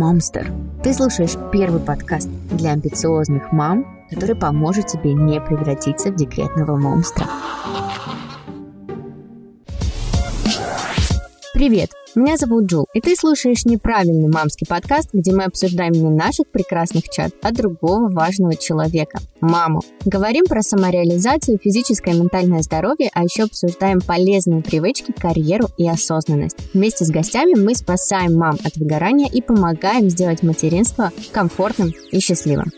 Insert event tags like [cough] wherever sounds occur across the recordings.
Мамстер. Ты слушаешь первый подкаст для амбициозных мам, который поможет тебе не превратиться в декретного монстра. Привет! Меня зовут Джул, и ты слушаешь неправильный мамский подкаст, где мы обсуждаем не наших прекрасных чат, а другого важного человека – маму. Говорим про самореализацию, физическое и ментальное здоровье, а еще обсуждаем полезные привычки, карьеру и осознанность. Вместе с гостями мы спасаем мам от выгорания и помогаем сделать материнство комфортным и счастливым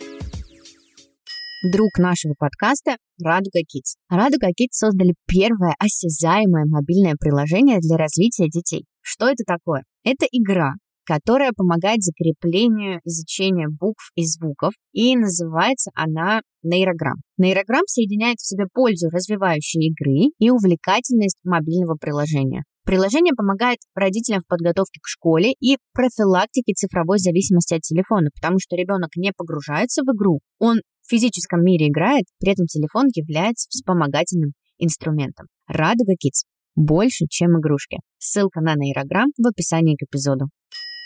друг нашего подкаста Радуга Kids. Радуга Kids создали первое осязаемое мобильное приложение для развития детей. Что это такое? Это игра, которая помогает закреплению изучения букв и звуков, и называется она нейрограмм. Нейрограмм соединяет в себе пользу развивающей игры и увлекательность мобильного приложения. Приложение помогает родителям в подготовке к школе и профилактике цифровой зависимости от телефона, потому что ребенок не погружается в игру, он в физическом мире играет, при этом телефон является вспомогательным инструментом. Радуга Kids больше, чем игрушки. Ссылка на нейрограмм в описании к эпизоду.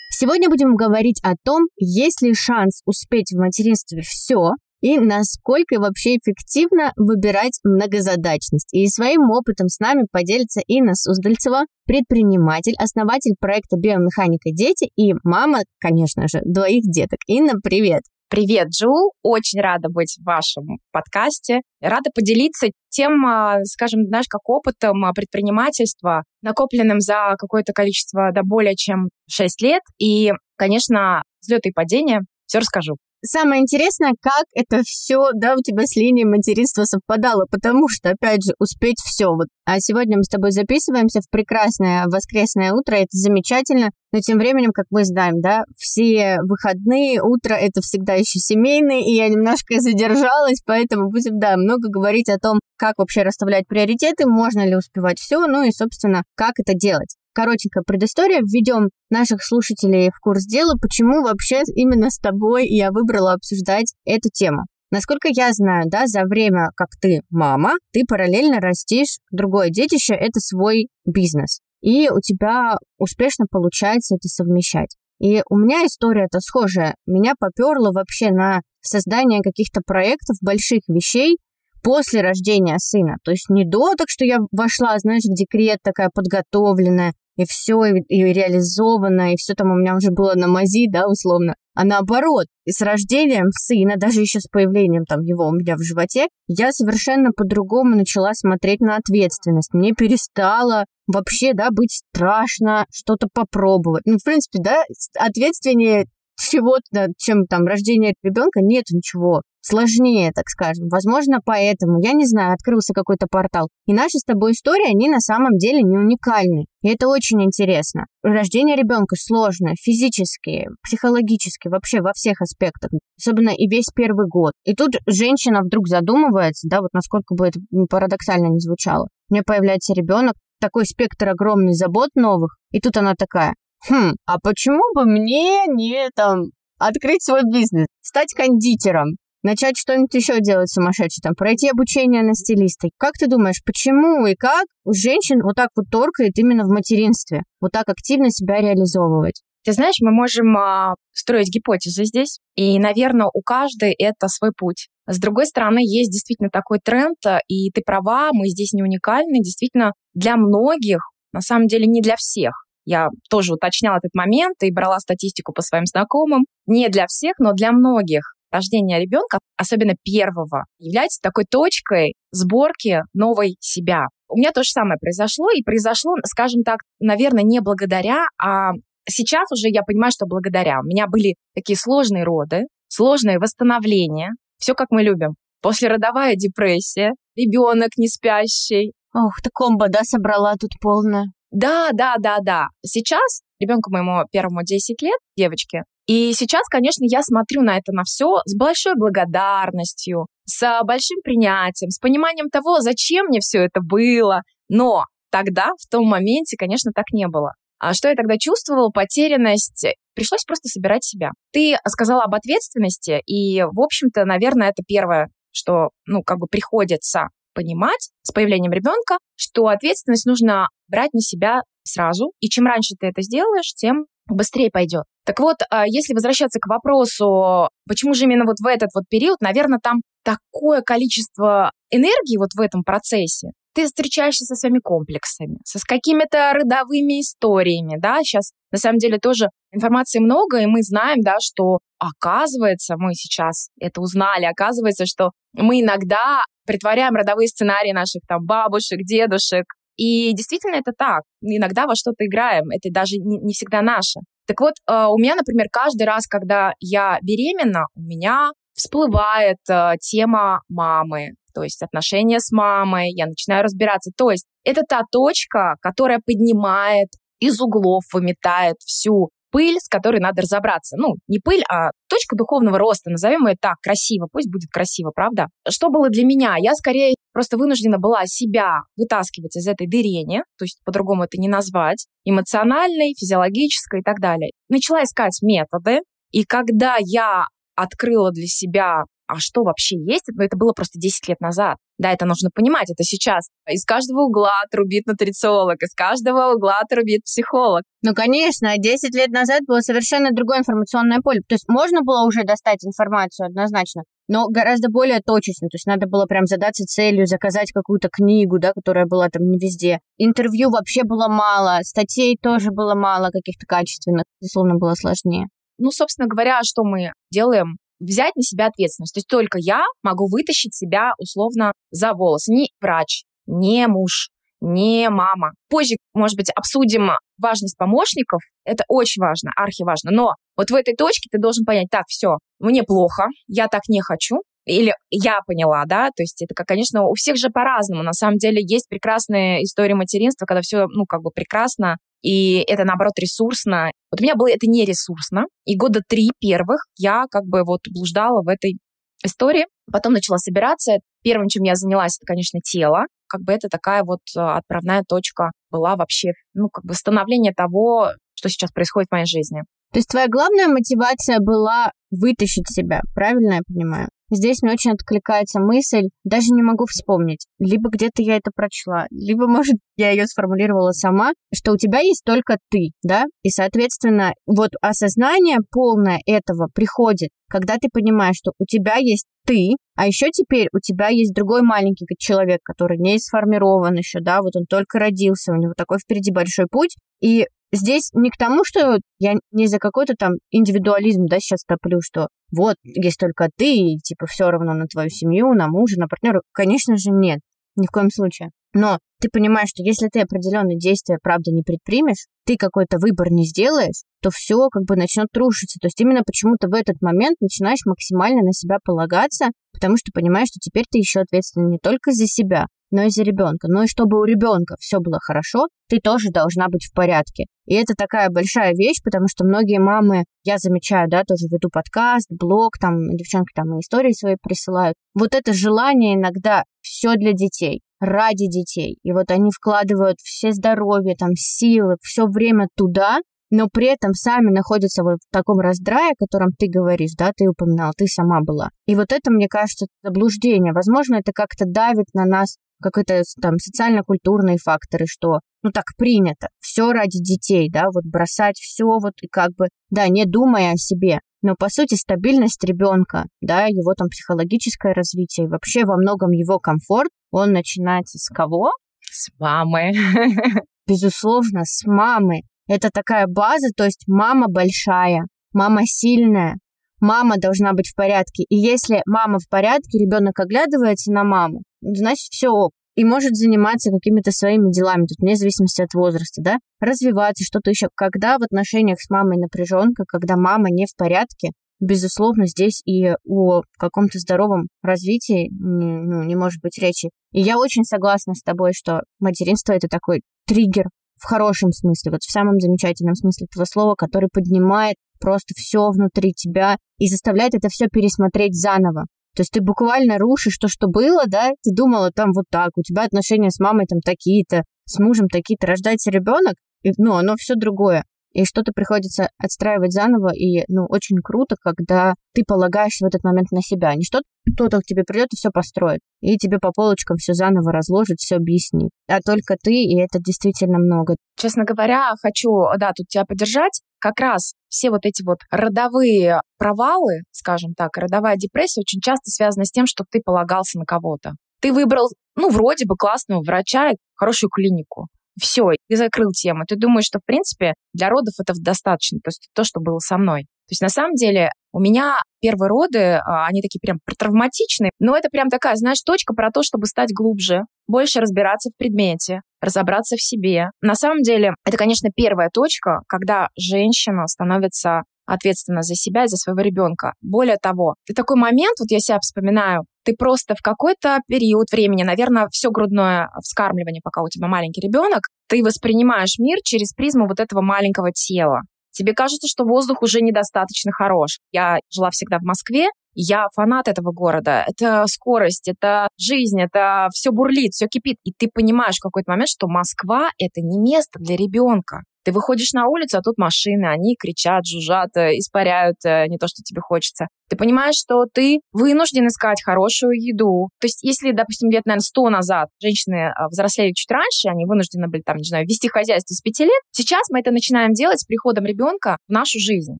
Сегодня будем говорить о том, есть ли шанс успеть в материнстве все, и насколько вообще эффективно выбирать многозадачность. И своим опытом с нами поделится Инна Суздальцева, предприниматель, основатель проекта «Биомеханика дети» и мама, конечно же, двоих деток. Инна, привет! Привет, Джул. Очень рада быть в вашем подкасте. Рада поделиться тем, а, скажем, знаешь, как опытом а, предпринимательства, накопленным за какое-то количество, да, более чем 6 лет. И, конечно, взлеты и падения. Все расскажу. Самое интересное, как это все, да, у тебя с линией материнства совпадало, потому что, опять же, успеть все. Вот. А сегодня мы с тобой записываемся в прекрасное воскресное утро, это замечательно, но тем временем, как мы знаем, да, все выходные, утро это всегда еще семейные, и я немножко задержалась, поэтому будем, да, много говорить о том, как вообще расставлять приоритеты, можно ли успевать все, ну и, собственно, как это делать коротенькая предыстория, введем наших слушателей в курс дела, почему вообще именно с тобой я выбрала обсуждать эту тему. Насколько я знаю, да, за время, как ты мама, ты параллельно растишь другое детище, это свой бизнес. И у тебя успешно получается это совмещать. И у меня история-то схожая. Меня поперло вообще на создание каких-то проектов, больших вещей после рождения сына. То есть не до, так что я вошла, знаешь, в декрет такая подготовленная, и все, и, реализовано, и все там у меня уже было на мази, да, условно. А наоборот, и с рождением сына, даже еще с появлением там его у меня в животе, я совершенно по-другому начала смотреть на ответственность. Мне перестало вообще, да, быть страшно что-то попробовать. Ну, в принципе, да, ответственнее чего-то, чем там рождение ребенка, нет ничего сложнее, так скажем. Возможно, поэтому, я не знаю, открылся какой-то портал. И наши с тобой истории, они на самом деле не уникальны. И это очень интересно. Рождение ребенка сложно, физически, психологически, вообще во всех аспектах. Особенно и весь первый год. И тут женщина вдруг задумывается, да, вот насколько бы это парадоксально не звучало. У нее появляется ребенок, такой спектр огромный забот новых, и тут она такая, хм, а почему бы мне не там открыть свой бизнес, стать кондитером? Начать что-нибудь еще делать сумасшедшее, там, пройти обучение на стилиста. Как ты думаешь, почему и как у женщин вот так вот торкает именно в материнстве? Вот так активно себя реализовывать? Ты знаешь, мы можем а, строить гипотезы здесь, и, наверное, у каждой это свой путь. С другой стороны, есть действительно такой тренд, а, и ты права, мы здесь не уникальны. Действительно, для многих, на самом деле не для всех, я тоже уточняла этот момент и брала статистику по своим знакомым. Не для всех, но для многих рождение ребенка, особенно первого, является такой точкой сборки новой себя. У меня то же самое произошло, и произошло, скажем так, наверное, не благодаря, а сейчас уже я понимаю, что благодаря. У меня были такие сложные роды, сложные восстановления, все как мы любим. Послеродовая депрессия, ребенок не спящий. Ох, ты комбо, да, собрала тут полная. Да, да, да, да. Сейчас ребенку моему первому 10 лет, девочке, и сейчас, конечно, я смотрю на это на все с большой благодарностью, с большим принятием, с пониманием того, зачем мне все это было. Но тогда, в том моменте, конечно, так не было. А что я тогда чувствовала? Потерянность. Пришлось просто собирать себя. Ты сказала об ответственности, и, в общем-то, наверное, это первое, что, ну, как бы приходится понимать с появлением ребенка, что ответственность нужно брать на себя сразу. И чем раньше ты это сделаешь, тем быстрее пойдет. Так вот, а, если возвращаться к вопросу, почему же именно вот в этот вот период, наверное, там такое количество энергии вот в этом процессе, ты встречаешься со своими комплексами, со с какими-то родовыми историями, да, сейчас на самом деле тоже информации много, и мы знаем, да, что оказывается, мы сейчас это узнали, оказывается, что мы иногда притворяем родовые сценарии наших там бабушек, дедушек, и действительно это так. Иногда во что-то играем, это даже не, не всегда наше. Так вот, э, у меня, например, каждый раз, когда я беременна, у меня всплывает э, тема мамы, то есть отношения с мамой, я начинаю разбираться. То есть это та точка, которая поднимает из углов, выметает всю пыль, с которой надо разобраться. Ну, не пыль, а точка духовного роста, назовем ее так, красиво, пусть будет красиво, правда? Что было для меня? Я скорее просто вынуждена была себя вытаскивать из этой дырени, то есть по-другому это не назвать, эмоциональной, физиологической и так далее. Начала искать методы, и когда я открыла для себя а что вообще есть, это было просто 10 лет назад. Да, это нужно понимать, это сейчас. Из каждого угла трубит нутрициолог, из каждого угла трубит психолог. Ну, конечно, 10 лет назад было совершенно другое информационное поле. То есть можно было уже достать информацию однозначно, но гораздо более точечно. То есть надо было прям задаться целью, заказать какую-то книгу, да, которая была там не везде. Интервью вообще было мало, статей тоже было мало каких-то качественных. Безусловно, было сложнее. Ну, собственно говоря, что мы делаем? Взять на себя ответственность. То есть только я могу вытащить себя условно за волос. Не врач, не муж, не мама. Позже, может быть, обсудим важность помощников. Это очень важно, архиважно. Но вот в этой точке ты должен понять, так, все, мне плохо, я так не хочу, или я поняла, да, то есть это, конечно, у всех же по-разному. На самом деле есть прекрасные истории материнства, когда все, ну, как бы прекрасно, и это, наоборот, ресурсно. Вот у меня было это не ресурсно, и года три первых я как бы вот блуждала в этой истории. Потом начала собираться. Первым, чем я занялась, это, конечно, тело. Как бы это такая вот э, отправная точка была вообще, ну, как бы становление того, что сейчас происходит в моей жизни. То есть твоя главная мотивация была вытащить себя, правильно я понимаю? Здесь мне очень откликается мысль, даже не могу вспомнить. Либо где-то я это прочла, либо, [laughs] может, я ее сформулировала сама, что у тебя есть только ты, да? И, соответственно, вот осознание полное этого приходит, когда ты понимаешь, что у тебя есть ты, а еще теперь у тебя есть другой маленький человек, который не сформирован еще, да, вот он только родился, у него такой впереди большой путь, и Здесь не к тому, что я не за какой-то там индивидуализм, да, сейчас топлю, что вот, есть только ты, и типа все равно на твою семью, на мужа, на партнера. Конечно же, нет, ни в коем случае. Но ты понимаешь, что если ты определенные действия, правда, не предпримешь, ты какой-то выбор не сделаешь, то все как бы начнет рушиться. То есть именно почему-то в этот момент начинаешь максимально на себя полагаться, потому что понимаешь, что теперь ты еще ответственна не только за себя, но и за ребенка. Но и чтобы у ребенка все было хорошо, ты тоже должна быть в порядке. И это такая большая вещь, потому что многие мамы, я замечаю, да, тоже веду подкаст, блог, там девчонки там истории свои присылают. Вот это желание иногда все для детей, ради детей. И вот они вкладывают все здоровье, там, силы, все время туда, но при этом сами находятся вот в таком раздрае, о котором ты говоришь, да, ты упоминал, ты сама была. И вот это, мне кажется, заблуждение. Возможно, это как-то давит на нас какие-то там социально-культурные факторы, что ну так принято, все ради детей, да, вот бросать все вот и как бы, да, не думая о себе. Но по сути стабильность ребенка, да, его там психологическое развитие вообще во многом его комфорт, он начинается с кого? С мамы. [laughs] Безусловно, с мамы. Это такая база, то есть мама большая, мама сильная, мама должна быть в порядке. И если мама в порядке, ребенок оглядывается на маму, значит, все ок. И может заниматься какими-то своими делами, тут вне зависимости от возраста, да, развиваться, что-то еще. Когда в отношениях с мамой напряженка, когда мама не в порядке, безусловно, здесь и о каком-то здоровом развитии не, ну, не может быть речи. И я очень согласна с тобой, что материнство это такой триггер в хорошем смысле, вот в самом замечательном смысле этого слова, который поднимает просто все внутри тебя и заставляет это все пересмотреть заново. То есть ты буквально рушишь то, что было, да, ты думала там вот так, у тебя отношения с мамой там такие-то, с мужем такие-то, рождается ребенок, и, ну, оно все другое. и что-то приходится отстраивать заново, и, ну, очень круто, когда ты полагаешься в этот момент на себя. Не что кто-то к тебе придет и все построит, и тебе по полочкам все заново разложит, все объяснит. А только ты, и это действительно много. Честно говоря, хочу, да, тут тебя поддержать. Как раз все вот эти вот родовые провалы, скажем так, родовая депрессия очень часто связана с тем, что ты полагался на кого-то. Ты выбрал, ну, вроде бы классного врача и хорошую клинику. Все, и закрыл тему. Ты думаешь, что, в принципе, для родов этого достаточно, то есть то, что было со мной. То есть на самом деле у меня первые роды, а, они такие прям травматичные, но это прям такая, знаешь, точка про то, чтобы стать глубже, больше разбираться в предмете, разобраться в себе. На самом деле, это, конечно, первая точка, когда женщина становится ответственна за себя и за своего ребенка. Более того, ты такой момент, вот я себя вспоминаю, ты просто в какой-то период времени, наверное, все грудное вскармливание, пока у тебя маленький ребенок, ты воспринимаешь мир через призму вот этого маленького тела. Тебе кажется, что воздух уже недостаточно хорош. Я жила всегда в Москве, я фанат этого города. Это скорость, это жизнь, это все бурлит, все кипит. И ты понимаешь в какой-то момент, что Москва — это не место для ребенка. Ты выходишь на улицу, а тут машины, они кричат, жужжат, э, испаряют э, не то, что тебе хочется. Ты понимаешь, что ты вынужден искать хорошую еду. То есть, если, допустим, лет, наверное, сто назад женщины а, взрослели чуть раньше, они вынуждены были, там, не знаю, вести хозяйство с пяти лет, сейчас мы это начинаем делать с приходом ребенка в нашу жизнь.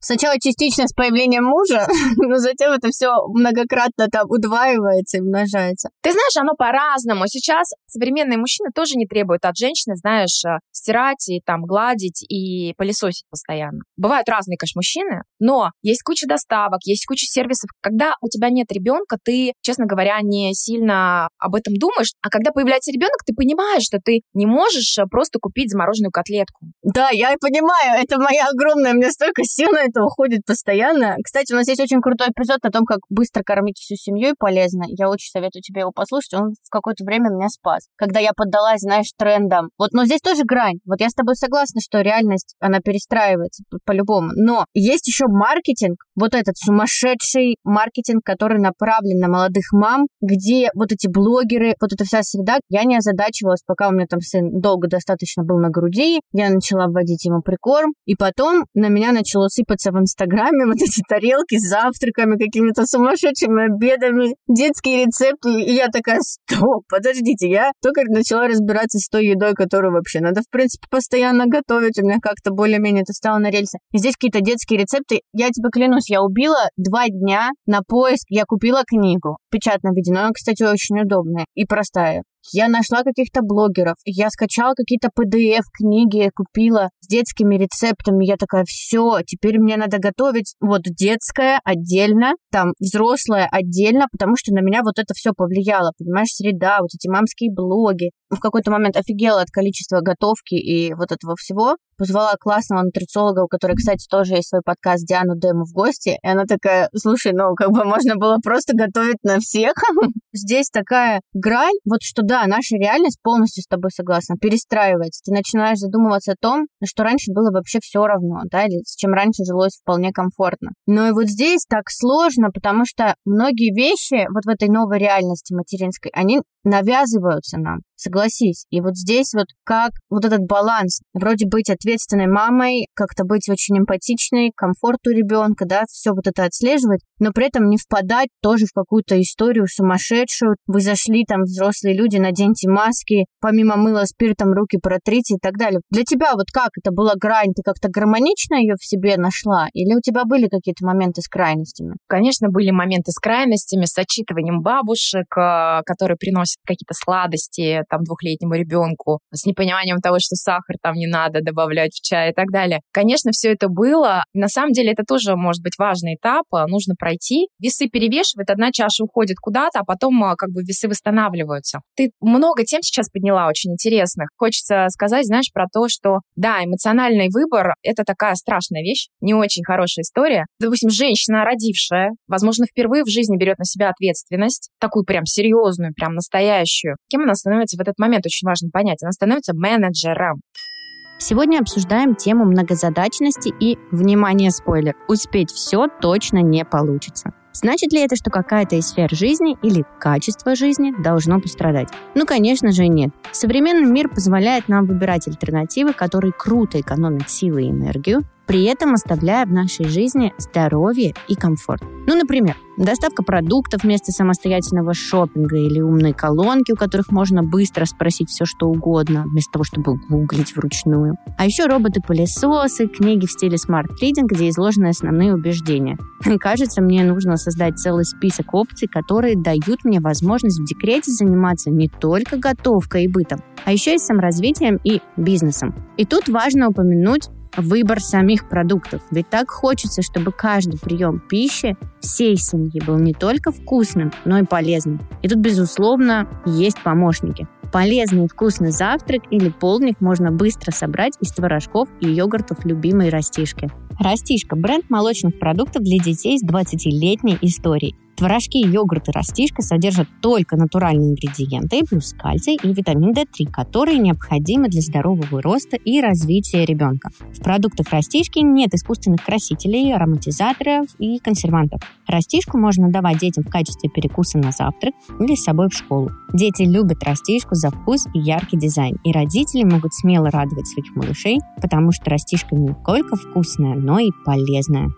Сначала частично с появлением мужа, [laughs] но затем это все многократно там удваивается и умножается. Ты знаешь, оно по-разному. Сейчас современные мужчины тоже не требуют от женщины, знаешь, а, стирать и там гладить и пылесосить постоянно. Бывают разные, конечно, мужчины, но есть куча доставок, есть куча кучу сервисов. Когда у тебя нет ребенка, ты, честно говоря, не сильно об этом думаешь. А когда появляется ребенок, ты понимаешь, что ты не можешь э, просто купить замороженную котлетку. Да, я понимаю, это моя огромная, меня столько сил на это уходит постоянно. Кстати, у нас есть очень крутой эпизод о том, как быстро кормить всю семью и полезно. Я очень советую тебе его послушать, он в какое-то время меня спас. Когда я поддалась, знаешь, трендам. Вот, но здесь тоже грань. Вот я с тобой согласна, что реальность, она перестраивается по-любому. Но есть еще маркетинг, вот этот сумасшедший сумасшедший маркетинг, который направлен на молодых мам, где вот эти блогеры, вот эта вся среда, я не озадачивалась, пока у меня там сын долго достаточно был на груди, я начала вводить ему прикорм, и потом на меня начало сыпаться в Инстаграме вот эти тарелки с завтраками, какими-то сумасшедшими обедами, детские рецепты, и я такая, стоп, подождите, я только начала разбираться с той едой, которую вообще надо, в принципе, постоянно готовить, у меня как-то более-менее это стало на рельсы. И здесь какие-то детские рецепты, я тебе клянусь, я убила два дня на поиск я купила книгу в печатном она, кстати, очень удобная и простая. Я нашла каких-то блогеров, я скачала какие-то PDF-книги, купила с детскими рецептами. Я такая, все, теперь мне надо готовить вот детское отдельно, там взрослое отдельно, потому что на меня вот это все повлияло, понимаешь, среда, вот эти мамские блоги. В какой-то момент офигела от количества готовки и вот этого всего. Позвала классного нутрициолога, у которой, кстати, тоже есть свой подкаст Диану Дему в гости. И она такая, слушай, ну, как бы можно было просто готовить на всех. [laughs] Здесь такая грань, вот что да, да, наша реальность полностью с тобой согласна, перестраивается. Ты начинаешь задумываться о том, что раньше было вообще все равно, да, или с чем раньше жилось вполне комфортно. Но и вот здесь так сложно, потому что многие вещи вот в этой новой реальности материнской, они навязываются нам, согласись. И вот здесь вот как вот этот баланс, вроде быть ответственной мамой, как-то быть очень эмпатичной, комфорту ребенка, да, все вот это отслеживать, но при этом не впадать тоже в какую-то историю сумасшедшую. Вы зашли там, взрослые люди, наденьте маски, помимо мыла спиртом руки протрите и так далее. Для тебя вот как это была грань? Ты как-то гармонично ее в себе нашла? Или у тебя были какие-то моменты с крайностями? Конечно, были моменты с крайностями, с отчитыванием бабушек, э, которые приносят приносит какие-то сладости там двухлетнему ребенку, с непониманием того, что сахар там не надо добавлять в чай и так далее. Конечно, все это было. На самом деле это тоже может быть важный этап, а, нужно пройти. Весы перевешивают, одна чаша уходит куда-то, а потом а, как бы весы восстанавливаются. Ты много тем сейчас подняла очень интересных. Хочется сказать, знаешь, про то, что да, эмоциональный выбор — это такая страшная вещь, не очень хорошая история. Допустим, женщина, родившая, возможно, впервые в жизни берет на себя ответственность, такую прям серьезную, прям настоящую, настоящую. Кем она становится в этот момент, очень важно понять. Она становится менеджером. Сегодня обсуждаем тему многозадачности и, внимание, спойлер, успеть все точно не получится. Значит ли это, что какая-то из сфер жизни или качество жизни должно пострадать? Ну, конечно же, нет. Современный мир позволяет нам выбирать альтернативы, которые круто экономят силы и энергию, при этом оставляя в нашей жизни здоровье и комфорт. Ну, например, доставка продуктов вместо самостоятельного шопинга или умные колонки, у которых можно быстро спросить все, что угодно, вместо того, чтобы гуглить вручную. А еще роботы-пылесосы, книги в стиле smart reading, где изложены основные убеждения. [laughs] Кажется, мне нужно создать целый список опций, которые дают мне возможность в декрете заниматься не только готовкой и бытом, а еще и саморазвитием и бизнесом. И тут важно упомянуть выбор самих продуктов. Ведь так хочется, чтобы каждый прием пищи всей семьи был не только вкусным, но и полезным. И тут, безусловно, есть помощники. Полезный и вкусный завтрак или полдник можно быстро собрать из творожков и йогуртов любимой растишки. Растишка – бренд молочных продуктов для детей с 20-летней историей. Творожки, йогурт и растишка содержат только натуральные ингредиенты, плюс кальций и витамин D3, которые необходимы для здорового роста и развития ребенка. В продуктах растишки нет искусственных красителей, ароматизаторов и консервантов. Растишку можно давать детям в качестве перекуса на завтрак или с собой в школу. Дети любят растишку за вкус и яркий дизайн, и родители могут смело радовать своих малышей, потому что растишка не только вкусная, но и полезная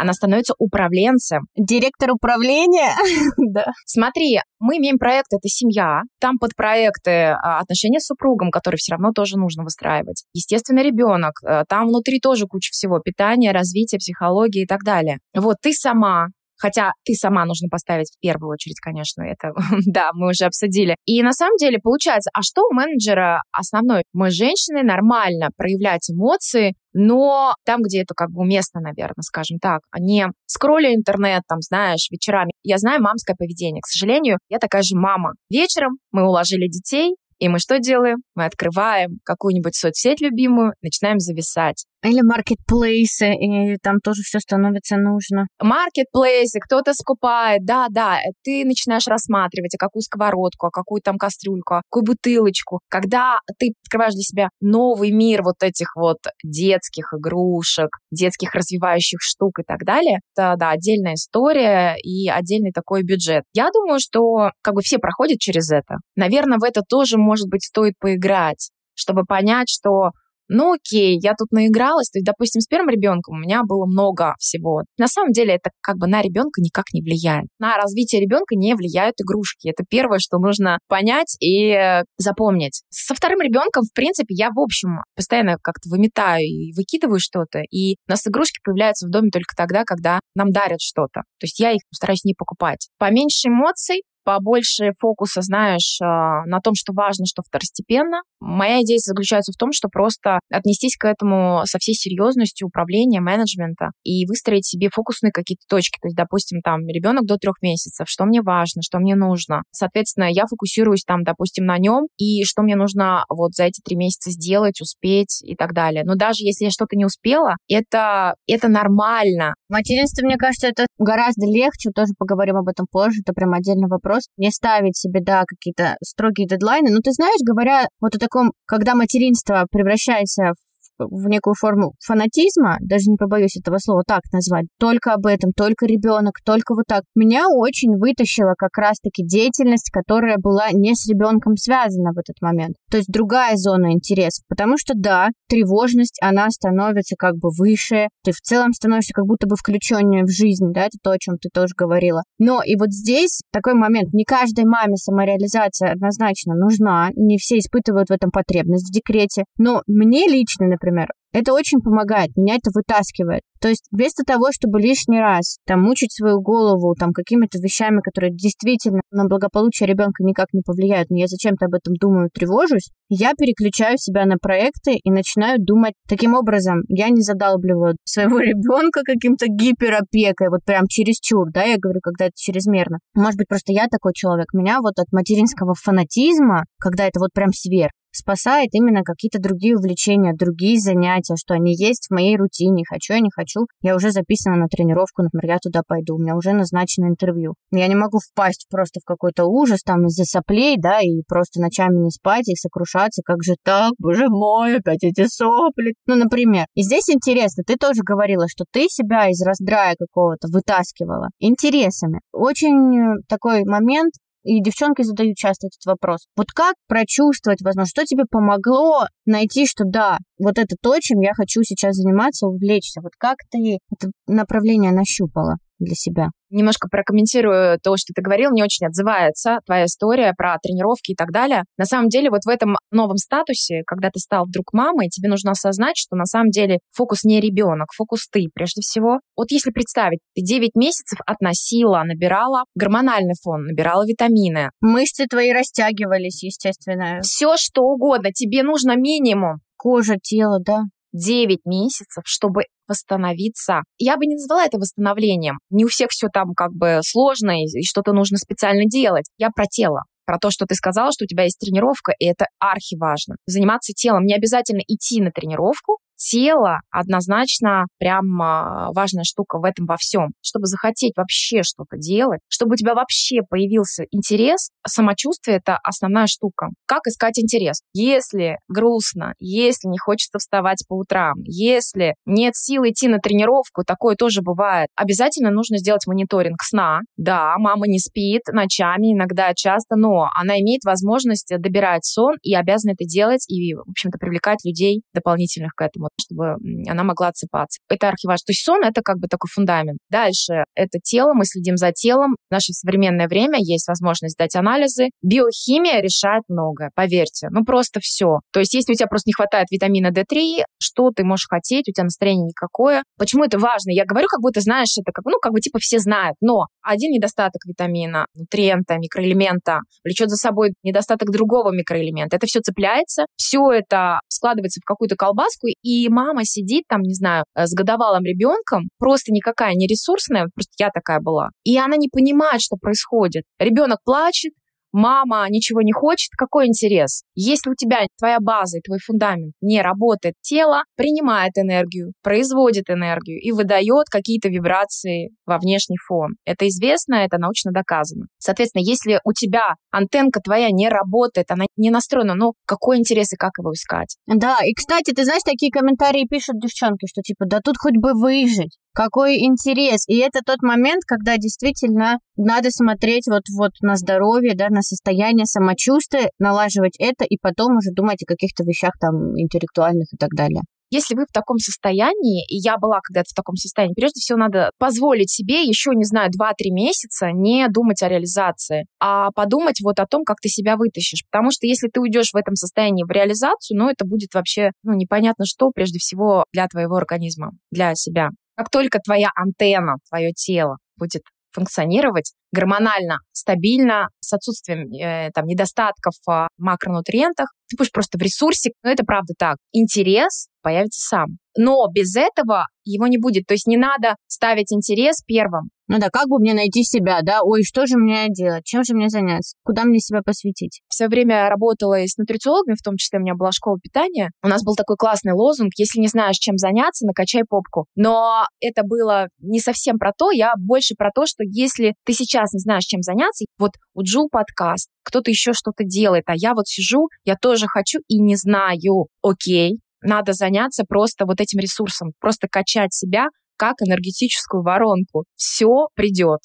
она становится управленцем. Директор управления? [laughs] да. Смотри, мы имеем проект «Это семья». Там под проекты а, отношения с супругом, которые все равно тоже нужно выстраивать. Естественно, ребенок. Э, там внутри тоже куча всего. Питание, развитие, психология и так далее. Вот ты сама Хотя ты сама нужно поставить в первую очередь, конечно, это, [laughs] да, мы уже обсудили. И на самом деле получается, а что у менеджера основной? Мы женщины, нормально проявлять эмоции, но там, где это как бы уместно, наверное, скажем так, а не скролля интернет, там, знаешь, вечерами. Я знаю мамское поведение. К сожалению, я такая же мама. Вечером мы уложили детей, и мы что делаем? Мы открываем какую-нибудь соцсеть любимую, начинаем зависать. Или маркетплейсы, и там тоже все становится нужно. Маркетплейсы, кто-то скупает, да-да, ты начинаешь рассматривать, а какую сковородку, а какую там кастрюльку, а какую бутылочку. Когда ты открываешь для себя новый мир вот этих вот детских игрушек, детских развивающих штук и так далее, это, да, отдельная история и отдельный такой бюджет. Я думаю, что как бы все проходят через это. Наверное, в это тоже, может быть, стоит поиграть, чтобы понять, что ну окей, я тут наигралась, то есть, допустим, с первым ребенком у меня было много всего. На самом деле это как бы на ребенка никак не влияет. На развитие ребенка не влияют игрушки. Это первое, что нужно понять и запомнить. Со вторым ребенком, в принципе, я, в общем, постоянно как-то выметаю и выкидываю что-то, и у нас игрушки появляются в доме только тогда, когда нам дарят что-то. То есть я их стараюсь не покупать. Поменьше эмоций, побольше фокуса, знаешь, а, на том, что важно, что второстепенно. Моя идея заключается в том, что просто отнестись к этому со всей серьезностью управления, менеджмента и выстроить себе фокусные какие-то точки. То есть, допустим, там ребенок до трех месяцев, что мне важно, что мне нужно. Соответственно, я фокусируюсь там, допустим, на нем и что мне нужно вот за эти три месяца сделать, успеть и так далее. Но даже если я что-то не успела, это, это нормально. Материнство, мне кажется, это гораздо легче. Тоже поговорим об этом позже. Это прям отдельный вопрос вопрос, не ставить себе, да, какие-то строгие дедлайны. Но ты знаешь, говоря вот о таком, когда материнство превращается в некую форму фанатизма, даже не побоюсь этого слова так назвать, только об этом, только ребенок, только вот так. Меня очень вытащила как раз-таки деятельность, которая была не с ребенком связана в этот момент. То есть другая зона интересов. Потому что, да, тревожность, она становится как бы выше, ты в целом становишься как будто бы включеннее в жизнь, да, это то, о чем ты тоже говорила. Но и вот здесь такой момент, не каждой маме самореализация однозначно нужна, не все испытывают в этом потребность в декрете, но мне лично, например, например. Это очень помогает, меня это вытаскивает. То есть вместо того, чтобы лишний раз там мучить свою голову там какими-то вещами, которые действительно на благополучие ребенка никак не повлияют, но я зачем-то об этом думаю, тревожусь, я переключаю себя на проекты и начинаю думать таким образом. Я не задалбливаю своего [laughs] ребенка каким-то гиперопекой, вот прям чересчур, да, я говорю, когда это чрезмерно. Может быть, просто я такой человек. Меня вот от материнского фанатизма, когда это вот прям сверх, спасает именно какие-то другие увлечения, другие занятия, что они есть в моей рутине, хочу я не хочу хочу, я уже записана на тренировку, например, я туда пойду, у меня уже назначено интервью. Я не могу впасть просто в какой-то ужас там из-за соплей, да, и просто ночами не спать и сокрушаться, как же так, боже мой, опять эти сопли. Ну, например. И здесь интересно, ты тоже говорила, что ты себя из раздрая какого-то вытаскивала интересами. Очень такой момент, и девчонки задают часто этот вопрос. Вот как прочувствовать, возможно, что тебе помогло найти, что да, вот это то, чем я хочу сейчас заниматься, увлечься. Вот как ты это направление нащупала для себя? Немножко прокомментирую то, что ты говорил, не очень отзывается твоя история про тренировки и так далее. На самом деле вот в этом новом статусе, когда ты стал вдруг мамой, тебе нужно осознать, что на самом деле фокус не ребенок, фокус ты прежде всего. Вот если представить, ты 9 месяцев относила, набирала гормональный фон, набирала витамины. Мышцы твои растягивались, естественно. Все что угодно, тебе нужно минимум. Кожа, тело, да. 9 месяцев, чтобы восстановиться. Я бы не назвала это восстановлением. Не у всех все там как бы сложно и что-то нужно специально делать. Я про тело про то, что ты сказала, что у тебя есть тренировка, и это архиважно. Заниматься телом. Не обязательно идти на тренировку, тело однозначно прям а, важная штука в этом во всем. Чтобы захотеть вообще что-то делать, чтобы у тебя вообще появился интерес, самочувствие — это основная штука. Как искать интерес? Если грустно, если не хочется вставать по утрам, если нет сил идти на тренировку, такое тоже бывает, обязательно нужно сделать мониторинг сна. Да, мама не спит ночами, иногда часто, но она имеет возможность добирать сон и обязана это делать и, в общем-то, привлекать людей дополнительных к этому чтобы она могла отсыпаться. Это архиваж. То есть сон — это как бы такой фундамент. Дальше это тело, мы следим за телом. В наше современное время есть возможность дать анализы. Биохимия решает многое, поверьте. Ну просто все. То есть если у тебя просто не хватает витамина D3, что ты можешь хотеть, у тебя настроение никакое. Почему это важно? Я говорю, как будто знаешь, это как, ну, как бы типа все знают, но один недостаток витамина, нутриента, микроэлемента влечет за собой недостаток другого микроэлемента. Это все цепляется, все это складывается в какую-то колбаску, и мама сидит там, не знаю, э, с годовалым ребенком, просто никакая не ресурсная, просто я такая была, и она не понимает, что происходит. Ребенок плачет, мама ничего не хочет, какой интерес? Если у тебя твоя база твой фундамент не работает, тело принимает энергию, производит энергию и выдает какие-то вибрации во внешний фон. Это известно, это научно доказано. Соответственно, если у тебя антенка твоя не работает, она не настроена, ну, какой интерес и как его искать? Да, и, кстати, ты знаешь, такие комментарии пишут девчонки, что типа, да тут хоть бы выжить какой интерес. И это тот момент, когда действительно надо смотреть вот, вот на здоровье, да, на состояние самочувствия, налаживать это и потом уже думать о каких-то вещах там интеллектуальных и так далее. Если вы в таком состоянии, и я была когда-то в таком состоянии, прежде всего надо позволить себе еще, не знаю, 2-3 месяца не думать о реализации, а подумать вот о том, как ты себя вытащишь. Потому что если ты уйдешь в этом состоянии в реализацию, ну, это будет вообще, ну, непонятно что, прежде всего, для твоего организма, для себя. Как только твоя антенна, твое тело будет функционировать гормонально стабильно, с отсутствием э, там, недостатков в макронутриентах, ты будешь просто в ресурсе. Но это правда так. Интерес появится сам. Но без этого его не будет. То есть не надо ставить интерес первым. Ну да, как бы мне найти себя, да? Ой, что же мне делать? Чем же мне заняться? Куда мне себя посвятить? Все время работала и с нутрициологами, в том числе у меня была школа питания. У нас был такой классный лозунг «Если не знаешь, чем заняться, накачай попку». Но это было не совсем про то, я больше про то, что если ты сейчас не знаешь, чем заняться, вот у Джул подкаст, кто-то еще что-то делает, а я вот сижу, я тоже хочу и не знаю. Окей, надо заняться просто вот этим ресурсом, просто качать себя как энергетическую воронку. Все придет.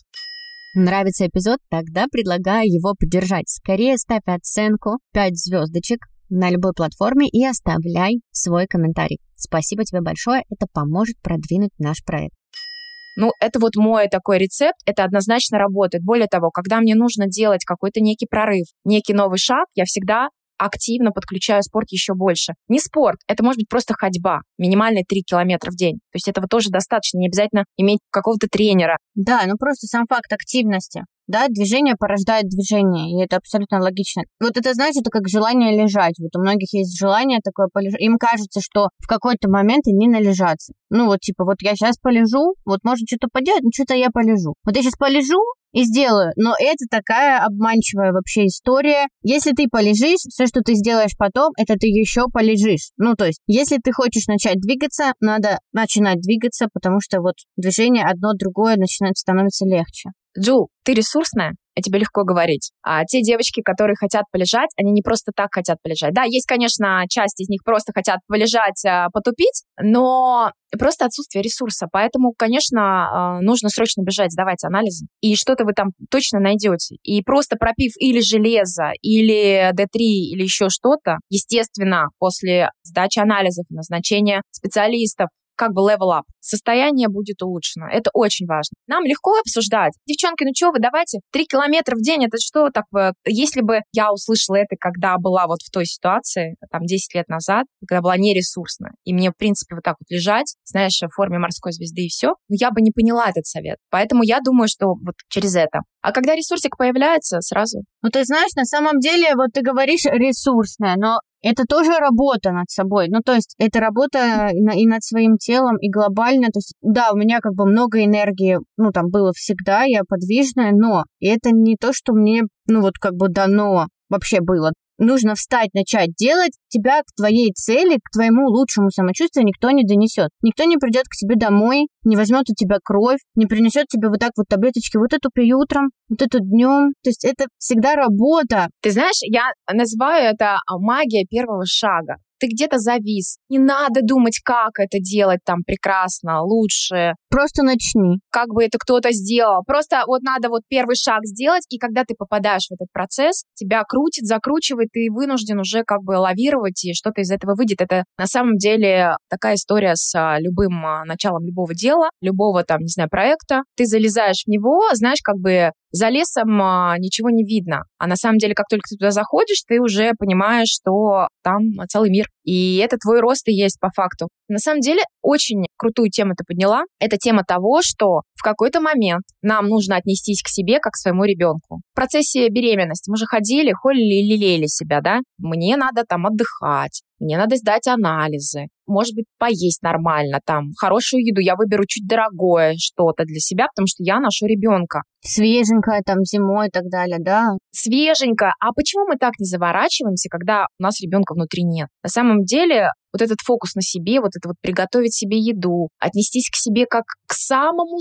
Нравится эпизод? Тогда предлагаю его поддержать. Скорее ставь оценку 5 звездочек на любой платформе и оставляй свой комментарий. Спасибо тебе большое, это поможет продвинуть наш проект. Ну, это вот мой такой рецепт, это однозначно работает. Более того, когда мне нужно делать какой-то некий прорыв, некий новый шаг, я всегда активно подключаю спорт еще больше. Не спорт, это может быть просто ходьба, минимальные 3 километра в день. То есть этого тоже достаточно, не обязательно иметь какого-то тренера. Да, ну просто сам факт активности. Да, движение порождает движение, и это абсолютно логично. Вот это, знаете, это как желание лежать. Вот у многих есть желание такое полежать. Им кажется, что в какой-то момент они належатся. Ну вот типа, вот я сейчас полежу, вот может что-то поделать, ну что-то я полежу. Вот я сейчас полежу, и сделаю. Но это такая обманчивая вообще история. Если ты полежишь, все, что ты сделаешь потом, это ты еще полежишь. Ну, то есть, если ты хочешь начать двигаться, надо начинать двигаться, потому что вот движение одно другое начинает становиться легче. Джул, ты ресурсная? Тебе легко говорить. А те девочки, которые хотят полежать, они не просто так хотят полежать. Да, есть, конечно, часть из них просто хотят полежать, а, потупить, но просто отсутствие ресурса. Поэтому, конечно, а, нужно срочно бежать, сдавать анализы. И что-то вы там точно найдете. И просто пропив или железо, или D3, или еще что-то, естественно, после сдачи анализов назначения специалистов как бы level up. Состояние будет улучшено. Это очень важно. Нам легко обсуждать. Девчонки, ну что вы, давайте 3 километра в день, это что такое? Если бы я услышала это, когда была вот в той ситуации, там 10 лет назад, когда была нересурсна, и мне, в принципе, вот так вот лежать, знаешь, в форме морской звезды и все, ну, я бы не поняла этот совет. Поэтому я думаю, что вот через это. А когда ресурсик появляется, сразу. Ну, ты знаешь, на самом деле, вот ты говоришь ресурсная, но это тоже работа над собой. Ну, то есть это работа и над своим телом, и глобально. То есть, да, у меня как бы много энергии, ну, там было всегда, я подвижная, но это не то, что мне, ну, вот как бы дано вообще было нужно встать, начать делать, тебя к твоей цели, к твоему лучшему самочувствию никто не донесет. Никто не придет к тебе домой, не возьмет у тебя кровь, не принесет тебе вот так вот таблеточки, вот эту пей утром, вот эту днем. То есть это всегда работа. Ты знаешь, я называю это магия первого шага ты где-то завис. Не надо думать, как это делать там прекрасно, лучше. Просто начни. Как бы это кто-то сделал. Просто вот надо вот первый шаг сделать, и когда ты попадаешь в этот процесс, тебя крутит, закручивает, ты вынужден уже как бы лавировать, и что-то из этого выйдет. Это на самом деле такая история с а, любым а, началом любого дела, любого там, не знаю, проекта. Ты залезаешь в него, знаешь, как бы за лесом а, ничего не видно. А на самом деле, как только ты туда заходишь, ты уже понимаешь, что там целый мир. И это твой рост и есть по факту. На самом деле, очень крутую тему ты подняла. Это тема того, что какой-то момент нам нужно отнестись к себе как к своему ребенку. В процессе беременности мы же ходили, холили и лелеяли себя, да? Мне надо там отдыхать, мне надо сдать анализы, может быть, поесть нормально, там, хорошую еду, я выберу чуть дорогое что-то для себя, потому что я ношу ребенка. Свеженькое там зимой и так далее, да? Свеженькое. А почему мы так не заворачиваемся, когда у нас ребенка внутри нет? На самом деле, вот этот фокус на себе, вот это вот приготовить себе еду, отнестись к себе как к самому-самому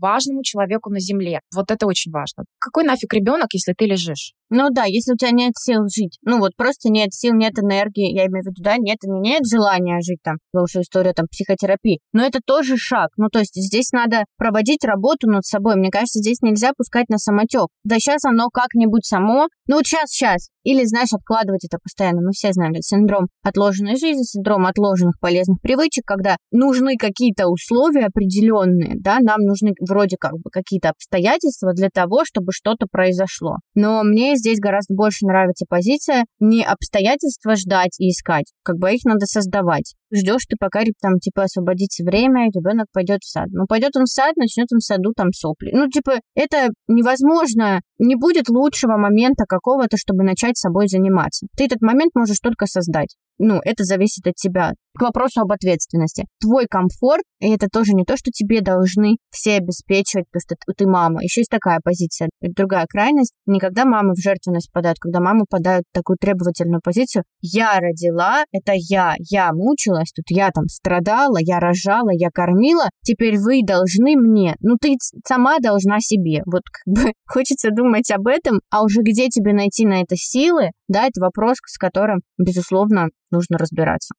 важному человеку на Земле. Вот это очень важно. Какой нафиг ребенок, если ты лежишь? Ну да, если у тебя нет сил жить. Ну вот просто нет сил, нет энергии. Я имею в виду, да, нет, не нет желания жить там. Уже история там психотерапии. Но это тоже шаг. Ну то есть здесь надо проводить работу над собой. Мне кажется, здесь нельзя пускать на самотек. Да сейчас оно как-нибудь само. Ну вот сейчас, сейчас. Или, знаешь, откладывать это постоянно. Мы все знаем, синдром отложенной жизни, синдром отложенных полезных привычек, когда нужны какие-то условия определенные, да, нам нужны вроде как бы какие-то обстоятельства для того, чтобы что-то произошло. Но мне здесь гораздо больше нравится позиция не обстоятельства ждать и искать, как бы их надо создавать. Ждешь ты, пока там, типа, освободится время, и ребенок пойдет в сад. Ну, пойдет он в сад, начнет он в саду там сопли. Ну, типа, это невозможно. Не будет лучшего момента какого-то, чтобы начать собой заниматься. Ты этот момент можешь только создать ну, это зависит от тебя. К вопросу об ответственности. Твой комфорт, и это тоже не то, что тебе должны все обеспечивать, потому что ты мама. Еще есть такая позиция, другая крайность. Никогда мамы в жертвенность падают, когда мамы падают в такую требовательную позицию. Я родила, это я, я мучилась, тут я там страдала, я рожала, я кормила, теперь вы должны мне. Ну, ты сама должна себе. Вот как бы [laughs] хочется думать об этом, а уже где тебе найти на это силы, да, это вопрос, с которым, безусловно, нужно разбираться.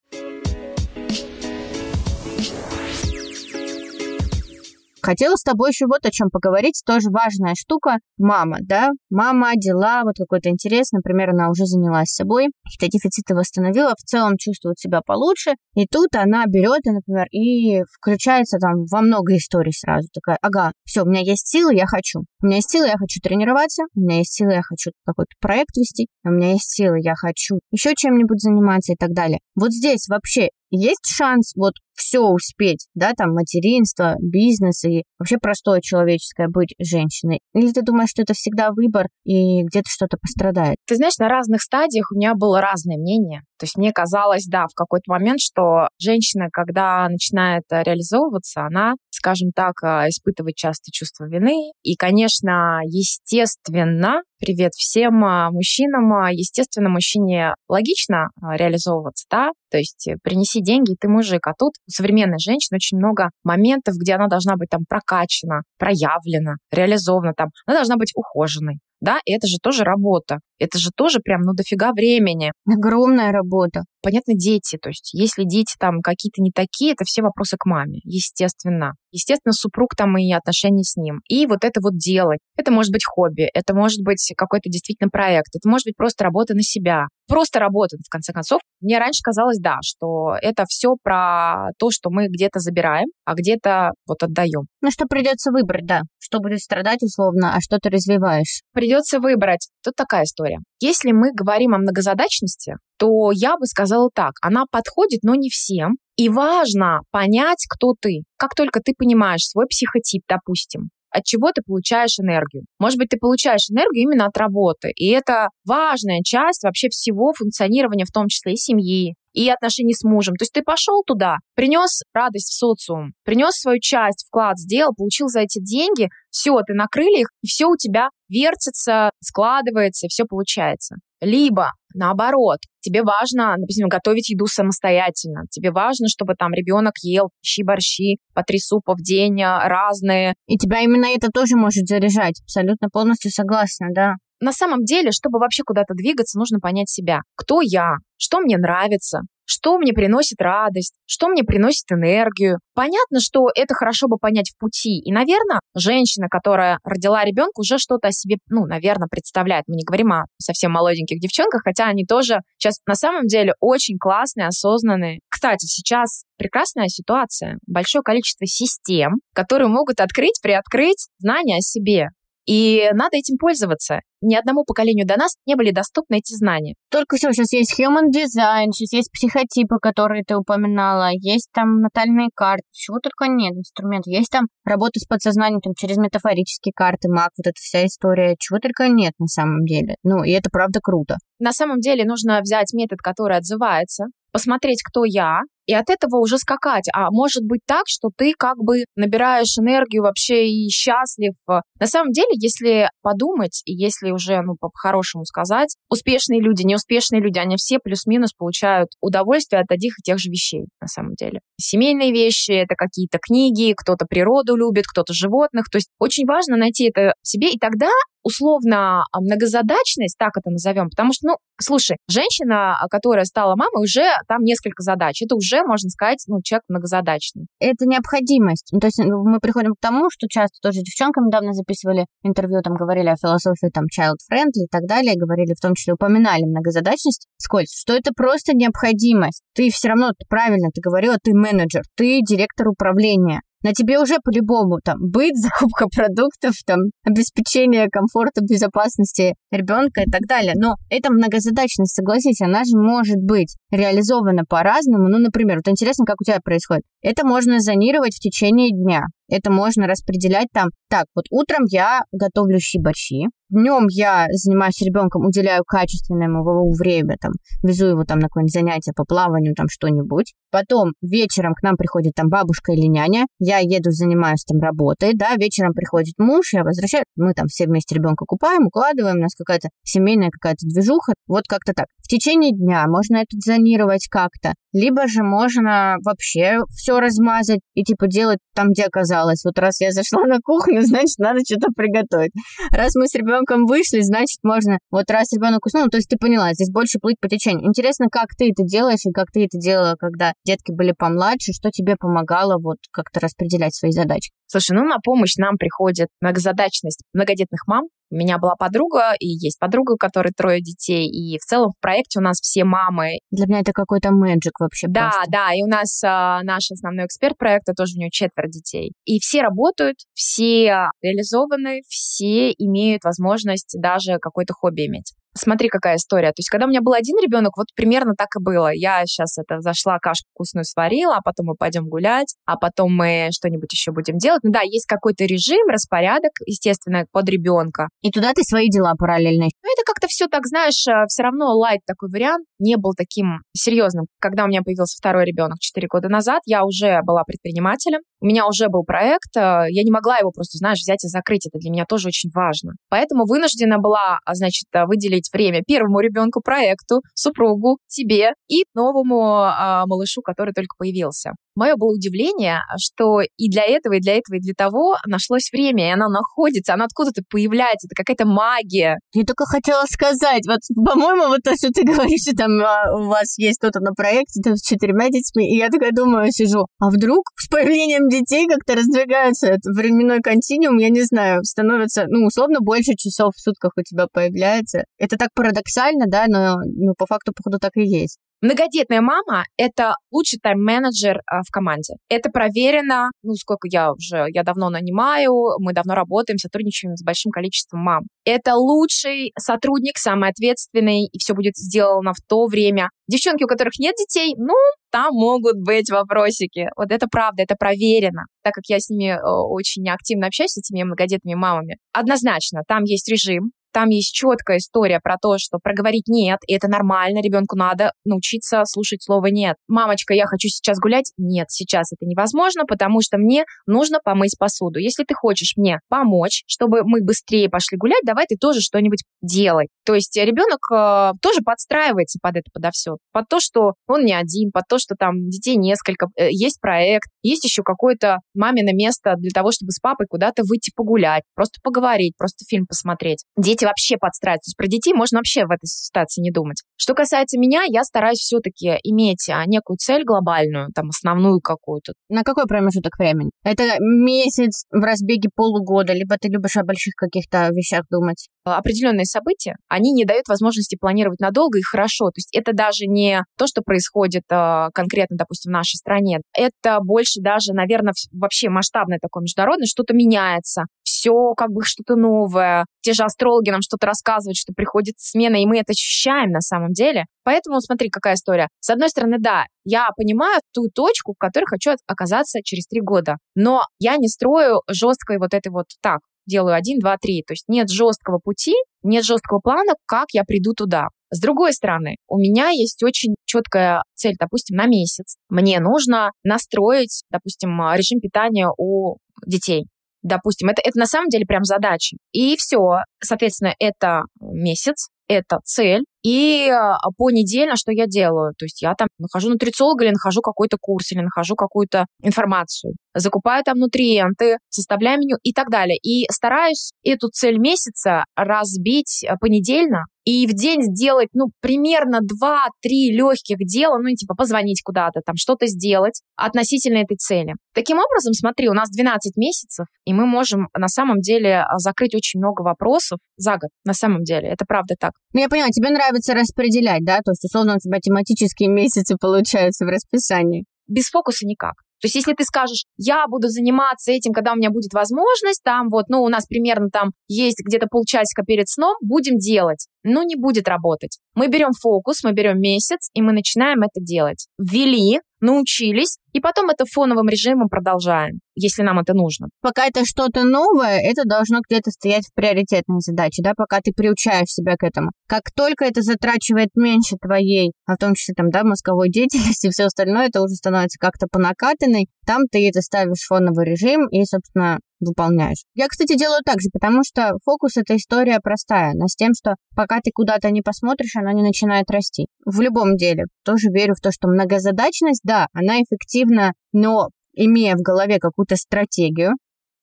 Хотела с тобой еще вот о чем поговорить. Тоже важная штука. Мама, да? Мама, дела, вот какой-то интерес. Например, она уже занялась собой, какие-то дефициты восстановила, в целом чувствует себя получше. И тут она берет, например, и включается там во много историй сразу. Такая, ага, все, у меня есть силы, я хочу. У меня есть силы, я хочу тренироваться. У меня есть силы, я хочу какой-то проект вести. У меня есть силы, я хочу еще чем-нибудь заниматься и так далее. Вот здесь вообще есть шанс вот все успеть, да, там материнство, бизнес и вообще простое человеческое быть женщиной? Или ты думаешь, что это всегда выбор и где-то что-то пострадает? Ты знаешь, на разных стадиях у меня было разное мнение. То есть мне казалось, да, в какой-то момент, что женщина, когда начинает э, реализовываться, она, скажем так, э, испытывает часто чувство вины. И, конечно, естественно, привет всем э, мужчинам, естественно, мужчине логично реализовываться, да, то есть принеси деньги, ты мужик. А тут у современной женщины очень много моментов, где она должна быть там прокачана, проявлена, реализована, там, она должна быть ухоженной, да, и это же тоже работа. Это же тоже прям, ну, дофига времени. Огромная работа. Понятно, дети. То есть, если дети там какие-то не такие, это все вопросы к маме, естественно. Естественно, супруг там и отношения с ним. И вот это вот делать. Это может быть хобби, это может быть какой-то действительно проект, это может быть просто работа на себя. Просто работа, в конце концов. Мне раньше казалось, да, что это все про то, что мы где-то забираем, а где-то вот отдаем. Ну, что придется выбрать, да. Что будет страдать условно, а что ты развиваешь. Придется выбрать. Тут такая история. Если мы говорим о многозадачности, то я бы сказала так, она подходит, но не всем. И важно понять, кто ты. Как только ты понимаешь свой психотип, допустим, от чего ты получаешь энергию. Может быть, ты получаешь энергию именно от работы. И это важная часть вообще всего функционирования, в том числе и семьи, и отношений с мужем. То есть ты пошел туда, принес радость в социум, принес свою часть, вклад сделал, получил за эти деньги, все, ты на крыльях, и все у тебя вертится, складывается, все получается. Либо, наоборот, тебе важно, например, готовить еду самостоятельно. Тебе важно, чтобы там ребенок ел щи-борщи по три супа в день, а, разные. И тебя именно это тоже может заряжать. Абсолютно полностью согласна, да на самом деле, чтобы вообще куда-то двигаться, нужно понять себя. Кто я? Что мне нравится? Что мне приносит радость? Что мне приносит энергию? Понятно, что это хорошо бы понять в пути. И, наверное, женщина, которая родила ребенка, уже что-то о себе, ну, наверное, представляет. Мы не говорим о совсем молоденьких девчонках, хотя они тоже сейчас на самом деле очень классные, осознанные. Кстати, сейчас прекрасная ситуация. Большое количество систем, которые могут открыть, приоткрыть знания о себе. И надо этим пользоваться. Ни одному поколению до нас не были доступны эти знания. Только все, сейчас есть human design, сейчас есть психотипы, которые ты упоминала, есть там натальные карты, чего только нет инструментов. Есть там работа с подсознанием там, через метафорические карты, маг, вот эта вся история, чего только нет на самом деле. Ну, и это правда круто. На самом деле нужно взять метод, который отзывается, посмотреть, кто я, и от этого уже скакать. А может быть так, что ты как бы набираешь энергию вообще и счастлив. На самом деле, если подумать, и если уже, ну, по-хорошему сказать, успешные люди, неуспешные люди, они все плюс-минус получают удовольствие от одних и тех же вещей, на самом деле. Семейные вещи, это какие-то книги, кто-то природу любит, кто-то животных. То есть очень важно найти это себе, и тогда условно а, многозадачность, так это назовем, потому что, ну, слушай, женщина, а, которая стала мамой, уже там несколько задач. Это уже, можно сказать, ну, человек многозадачный. Это необходимость. Ну, то есть ну, мы приходим к тому, что часто тоже девчонкам недавно записывали интервью, там говорили о философии там child-friendly и так далее, говорили, в том числе упоминали многозадачность, скользь, что это просто необходимость. Ты все равно, правильно ты говорила, ты менеджер, ты директор управления на тебе уже по-любому там быт, [laughs] закупка продуктов, там обеспечение комфорта, безопасности ребенка и так далее. Но эта многозадачность, согласись, она же может быть реализована по-разному. Ну, например, вот интересно, как у тебя происходит. Это можно зонировать в течение дня. Это можно распределять там. Так, вот утром я готовлю щи-борщи, Днем я занимаюсь ребенком, уделяю качественному ему время, там, везу его там на какое-нибудь занятие по плаванию, там что-нибудь. Потом вечером к нам приходит там бабушка или няня, я еду, занимаюсь там работой, да, вечером приходит муж, я возвращаюсь, мы там все вместе ребенка купаем, укладываем, у нас какая-то семейная какая-то движуха, вот как-то так. В течение дня можно это зонировать как-то, либо же можно вообще все размазать и типа делать там, где оказалось. Вот раз я зашла на кухню, [laughs] значит, надо что-то приготовить. Раз мы с ребенком вышли, значит, можно вот раз ребенок уснул, ну, то есть ты поняла, здесь больше плыть по течению. Интересно, как ты это делаешь и как ты это делала, когда детки были помладше, что тебе помогало вот как-то распределять свои задачи? Слушай, ну на помощь нам приходит многозадачность многодетных мам, у меня была подруга, и есть подруга, у которой трое детей, и в целом в проекте у нас все мамы. Для меня это какой-то мэджик вообще Да, просто. да, и у нас а, наш основной эксперт проекта, тоже у него четверо детей. И все работают, все реализованы, все имеют возможность даже какое-то хобби иметь. Смотри, какая история. То есть, когда у меня был один ребенок, вот примерно так и было. Я сейчас это зашла, кашку вкусную сварила, а потом мы пойдем гулять, а потом мы что-нибудь еще будем делать. Ну да, есть какой-то режим, распорядок, естественно, под ребенка. И туда ты свои дела параллельно. Ну, это как-то все так, знаешь, э, все равно лайт такой вариант не был таким серьезным. Когда у меня появился второй ребенок 4 года назад, я уже была предпринимателем, у меня уже был проект, э, я не могла его просто, знаешь, взять и закрыть. Это для меня тоже очень важно. Поэтому вынуждена была, а, значит, э, выделить время первому ребенку, проекту, супругу, себе и новому а, малышу, который только появился. Мое было удивление, что и для этого, и для этого, и для того нашлось время, и оно находится, оно откуда-то появляется, это какая-то магия. Я только хотела сказать, вот, по-моему, вот то, что ты [laughs] говоришь, что там а, у вас есть кто-то на проекте там, с четырьмя детьми, и я такая думаю, сижу, а вдруг с появлением детей как-то раздвигается этот временной континуум, я не знаю, становится, ну, условно, больше часов в сутках у тебя появляется. Это так парадоксально, да, но ну, по факту, походу, так и есть. Многодетная мама — это лучший тайм-менеджер а, в команде. Это проверено, ну, сколько я уже, я давно нанимаю, мы давно работаем, сотрудничаем с большим количеством мам. Это лучший сотрудник, самый ответственный, и все будет сделано в то время. Девчонки, у которых нет детей, ну, там могут быть вопросики. Вот это правда, это проверено. Так как я с ними э, очень активно общаюсь, с этими многодетными мамами, однозначно, там есть режим, там есть четкая история про то, что проговорить нет, и это нормально, ребенку надо научиться слушать слово нет. Мамочка, я хочу сейчас гулять? Нет, сейчас это невозможно, потому что мне нужно помыть посуду. Если ты хочешь мне помочь, чтобы мы быстрее пошли гулять, давай ты тоже что-нибудь делай. То есть ребенок э, тоже подстраивается под это, подо все. Под то, что он не один, под то, что там детей несколько, э, есть проект, есть еще какое-то мамино место для того, чтобы с папой куда-то выйти погулять, просто поговорить, просто фильм посмотреть. Дети дети вообще подстраиваются. То есть про детей можно вообще в этой ситуации не думать. Что касается меня, я стараюсь все-таки иметь а, некую цель глобальную, там, основную какую-то. На какой промежуток времени? Это месяц в разбеге полугода, либо ты любишь о больших каких-то вещах думать? Определенные события, они не дают возможности планировать надолго и хорошо. То есть это даже не то, что происходит а, конкретно, допустим, в нашей стране. Это больше даже, наверное, вообще масштабное такое международное, что-то меняется все как бы что-то новое. Те же астрологи нам что-то рассказывают, что приходит смена, и мы это ощущаем на самом деле. Поэтому смотри, какая история. С одной стороны, да, я понимаю ту точку, в которой хочу оказаться через три года, но я не строю жесткой вот этой вот так, делаю один, два, три. То есть нет жесткого пути, нет жесткого плана, как я приду туда. С другой стороны, у меня есть очень четкая цель, допустим, на месяц. Мне нужно настроить, допустим, режим питания у детей допустим, это, это на самом деле прям задача. И все, соответственно, это месяц, это цель, и а, понедельно что я делаю? То есть я там нахожу нутрициолога или нахожу какой-то курс, или нахожу какую-то информацию, закупаю там нутриенты, составляю меню и так далее. И стараюсь эту цель месяца разбить а, понедельно и в день сделать, ну, примерно 2-3 легких дела, ну, типа позвонить куда-то, там что-то сделать относительно этой цели. Таким образом, смотри, у нас 12 месяцев, и мы можем на самом деле а, закрыть очень много вопросов за год, на самом деле. Это правда так. Ну, я поняла, тебе нравится распределять, да? То есть, условно, у тебя тематические [laughs] месяцы получаются в расписании. Без фокуса никак. То есть, если ты скажешь, я буду заниматься этим, когда у меня будет возможность, там вот, ну, у нас примерно там есть где-то полчасика перед сном, будем делать. Ну, не будет работать. Мы берем фокус, мы берем месяц, и мы начинаем это делать. Ввели, научились, и потом это фоновым режимом продолжаем, если нам это нужно. Пока это что-то новое, это должно где-то стоять в приоритетной задаче, да, пока ты приучаешь себя к этому. Как только это затрачивает меньше твоей, а в том числе там, да, мозговой деятельности и все остальное, это уже становится как-то по накатанной, там ты это ставишь фоновый режим и, собственно, выполняешь. Я, кстати, делаю так же, потому что фокус — это история простая, но с тем, что пока ты куда-то не посмотришь, она не начинает расти. В любом деле. Тоже верю в то, что многозадачность, да, она эффективна, но имея в голове какую-то стратегию,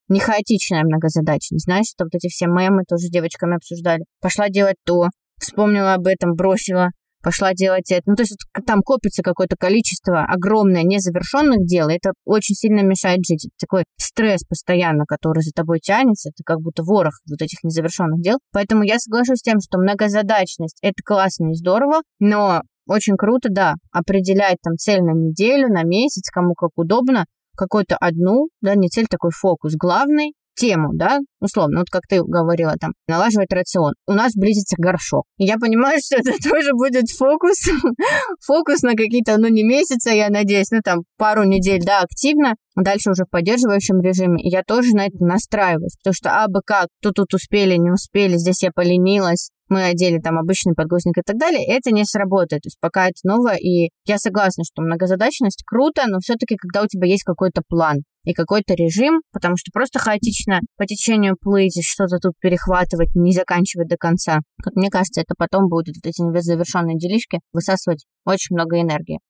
не хаотичная многозадачность. Знаешь, это вот эти все мемы тоже с девочками обсуждали. Пошла делать то, вспомнила об этом, бросила, пошла делать это. Ну, то есть там копится какое-то количество огромное незавершенных дел, и это очень сильно мешает жить. Это такой стресс постоянно, который за тобой тянется, это как будто ворох вот этих незавершенных дел. Поэтому я соглашусь с тем, что многозадачность — это классно и здорово, но очень круто, да, определять там цель на неделю, на месяц, кому как удобно, какую-то одну, да, не цель, такой фокус главный, тему, да, условно, вот как ты говорила, там, налаживать рацион. У нас близится горшок. И я понимаю, [laughs] что это тоже будет фокус, [laughs] фокус на какие-то, ну, не месяца, я надеюсь, ну, там, пару недель, да, активно, дальше уже в поддерживающем режиме. И я тоже на это настраиваюсь, потому что, а бы как, то тут успели, не успели, здесь я поленилась, мы одели там обычный подгузник и так далее, это не сработает. То есть пока это новое, и я согласна, что многозадачность круто, но все-таки когда у тебя есть какой-то план и какой-то режим, потому что просто хаотично по течению плыть, что-то тут перехватывать, не заканчивать до конца. Как мне кажется, это потом будет вот эти завершенные делишки высасывать очень много энергии.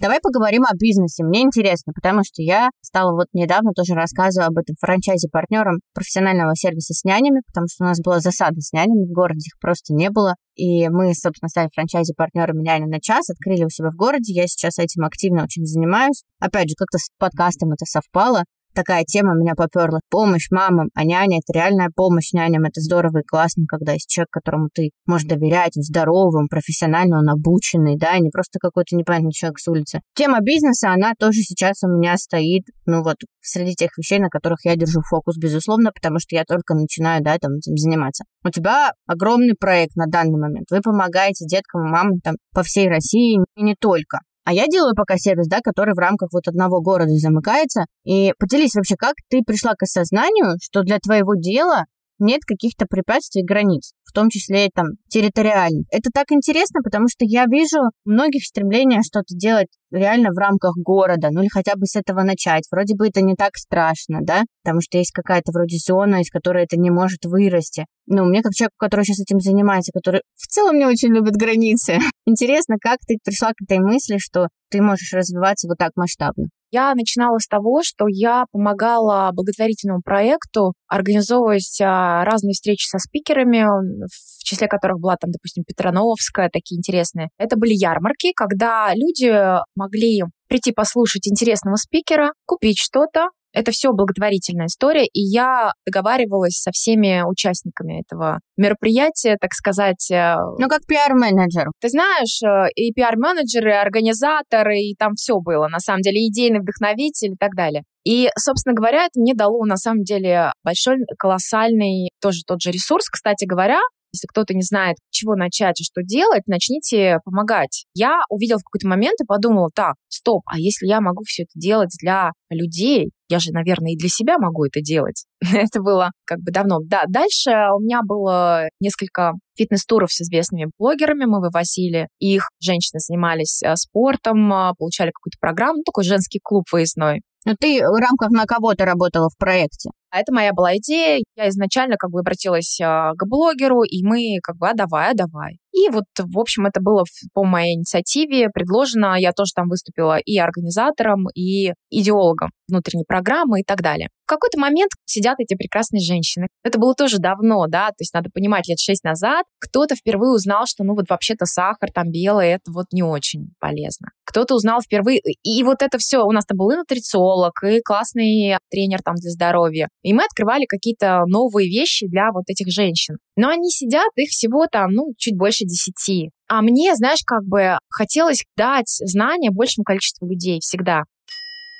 Давай поговорим о бизнесе. Мне интересно, потому что я стала вот недавно тоже рассказывать об этом франчайзе партнерам профессионального сервиса с нянями, потому что у нас была засада с нянями, в городе их просто не было. И мы, собственно, стали франчайзи партнерами няни на час, открыли у себя в городе. Я сейчас этим активно очень занимаюсь. Опять же, как-то с подкастом это совпало такая тема меня поперла. Помощь мамам, а няня — это реальная помощь няням. Это здорово и классно, когда есть человек, которому ты можешь доверять, он здоровый, он профессионально, он обученный, да, не просто какой-то непонятный человек с улицы. Тема бизнеса, она тоже сейчас у меня стоит, ну вот, среди тех вещей, на которых я держу фокус, безусловно, потому что я только начинаю, да, там, этим заниматься. У тебя огромный проект на данный момент. Вы помогаете деткам и мамам там по всей России, и не только. А я делаю пока сервис, да, который в рамках вот одного города замыкается. И поделись вообще, как ты пришла к осознанию, что для твоего дела нет каких-то препятствий границ, в том числе там территориальных. Это так интересно, потому что я вижу многих стремления что-то делать реально в рамках города, ну или хотя бы с этого начать. Вроде бы это не так страшно, да, потому что есть какая-то вроде зона, из которой это не может вырасти. Ну, мне как человеку, который сейчас этим занимается, который в целом не очень любит границы, [laughs] интересно, как ты пришла к этой мысли, что ты можешь развиваться вот так масштабно. Я начинала с того, что я помогала благотворительному проекту организовывать а, разные встречи со спикерами, в числе которых была там, допустим, Петрановская, такие интересные. Это были ярмарки, когда люди могли прийти послушать интересного спикера, купить что-то, это все благотворительная история, и я договаривалась со всеми участниками этого мероприятия, так сказать. Э, ну, как пиар-менеджер. Ты знаешь, э, и пиар-менеджеры, и организаторы, и там все было, на самом деле, идейный вдохновитель и так далее. И, собственно говоря, это мне дало на самом деле большой, колоссальный, тоже тот же ресурс, кстати говоря, если кто-то не знает, чего начать и что делать, начните помогать. Я увидела в какой-то момент и подумала, так, стоп, а если я могу все это делать для людей, я же, наверное, и для себя могу это делать. [laughs] это было как бы давно. Да, дальше у меня было несколько фитнес-туров с известными блогерами. Мы вывозили их. Женщины занимались э, спортом, э, получали какую-то программу, ну, такой женский клуб выездной. Но ты в рамках на кого-то работала в проекте? А это моя была идея. Я изначально как бы обратилась а, к блогеру, и мы как бы, а давай, а давай. И вот, в общем, это было по моей инициативе предложено. Я тоже там выступила и организатором, и идеологом внутренней программы и так далее. В какой-то момент сидят эти прекрасные женщины. Это было тоже давно, да, то есть надо понимать, лет шесть назад кто-то впервые узнал, что, ну, вот вообще-то сахар там белый, это вот не очень полезно. Кто-то узнал впервые, и вот это все, у нас там был и нутрициолог, и классный тренер там для здоровья. И мы открывали какие-то новые вещи для вот этих женщин. Но они сидят, их всего там, ну, чуть больше десяти. А мне, знаешь, как бы хотелось дать знания большему количеству людей всегда.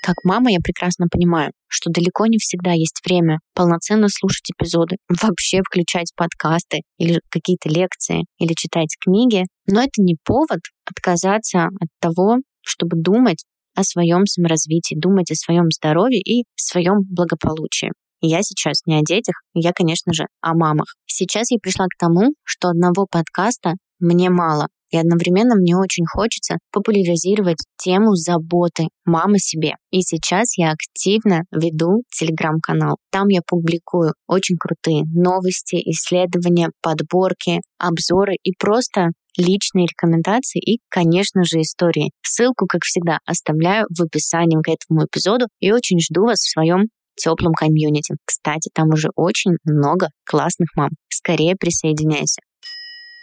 Как мама я прекрасно понимаю, что далеко не всегда есть время полноценно слушать эпизоды, вообще включать подкасты или какие-то лекции, или читать книги. Но это не повод отказаться от того, чтобы думать о своем саморазвитии, думать о своем здоровье и своем благополучии. Я сейчас не о детях, я, конечно же, о мамах. Сейчас я пришла к тому, что одного подкаста мне мало. И одновременно мне очень хочется популяризировать тему заботы мамы себе. И сейчас я активно веду телеграм-канал. Там я публикую очень крутые новости, исследования, подборки, обзоры и просто личные рекомендации и, конечно же, истории. Ссылку, как всегда, оставляю в описании к этому эпизоду и очень жду вас в своем теплом комьюнити. Кстати, там уже очень много классных мам. Скорее присоединяйся.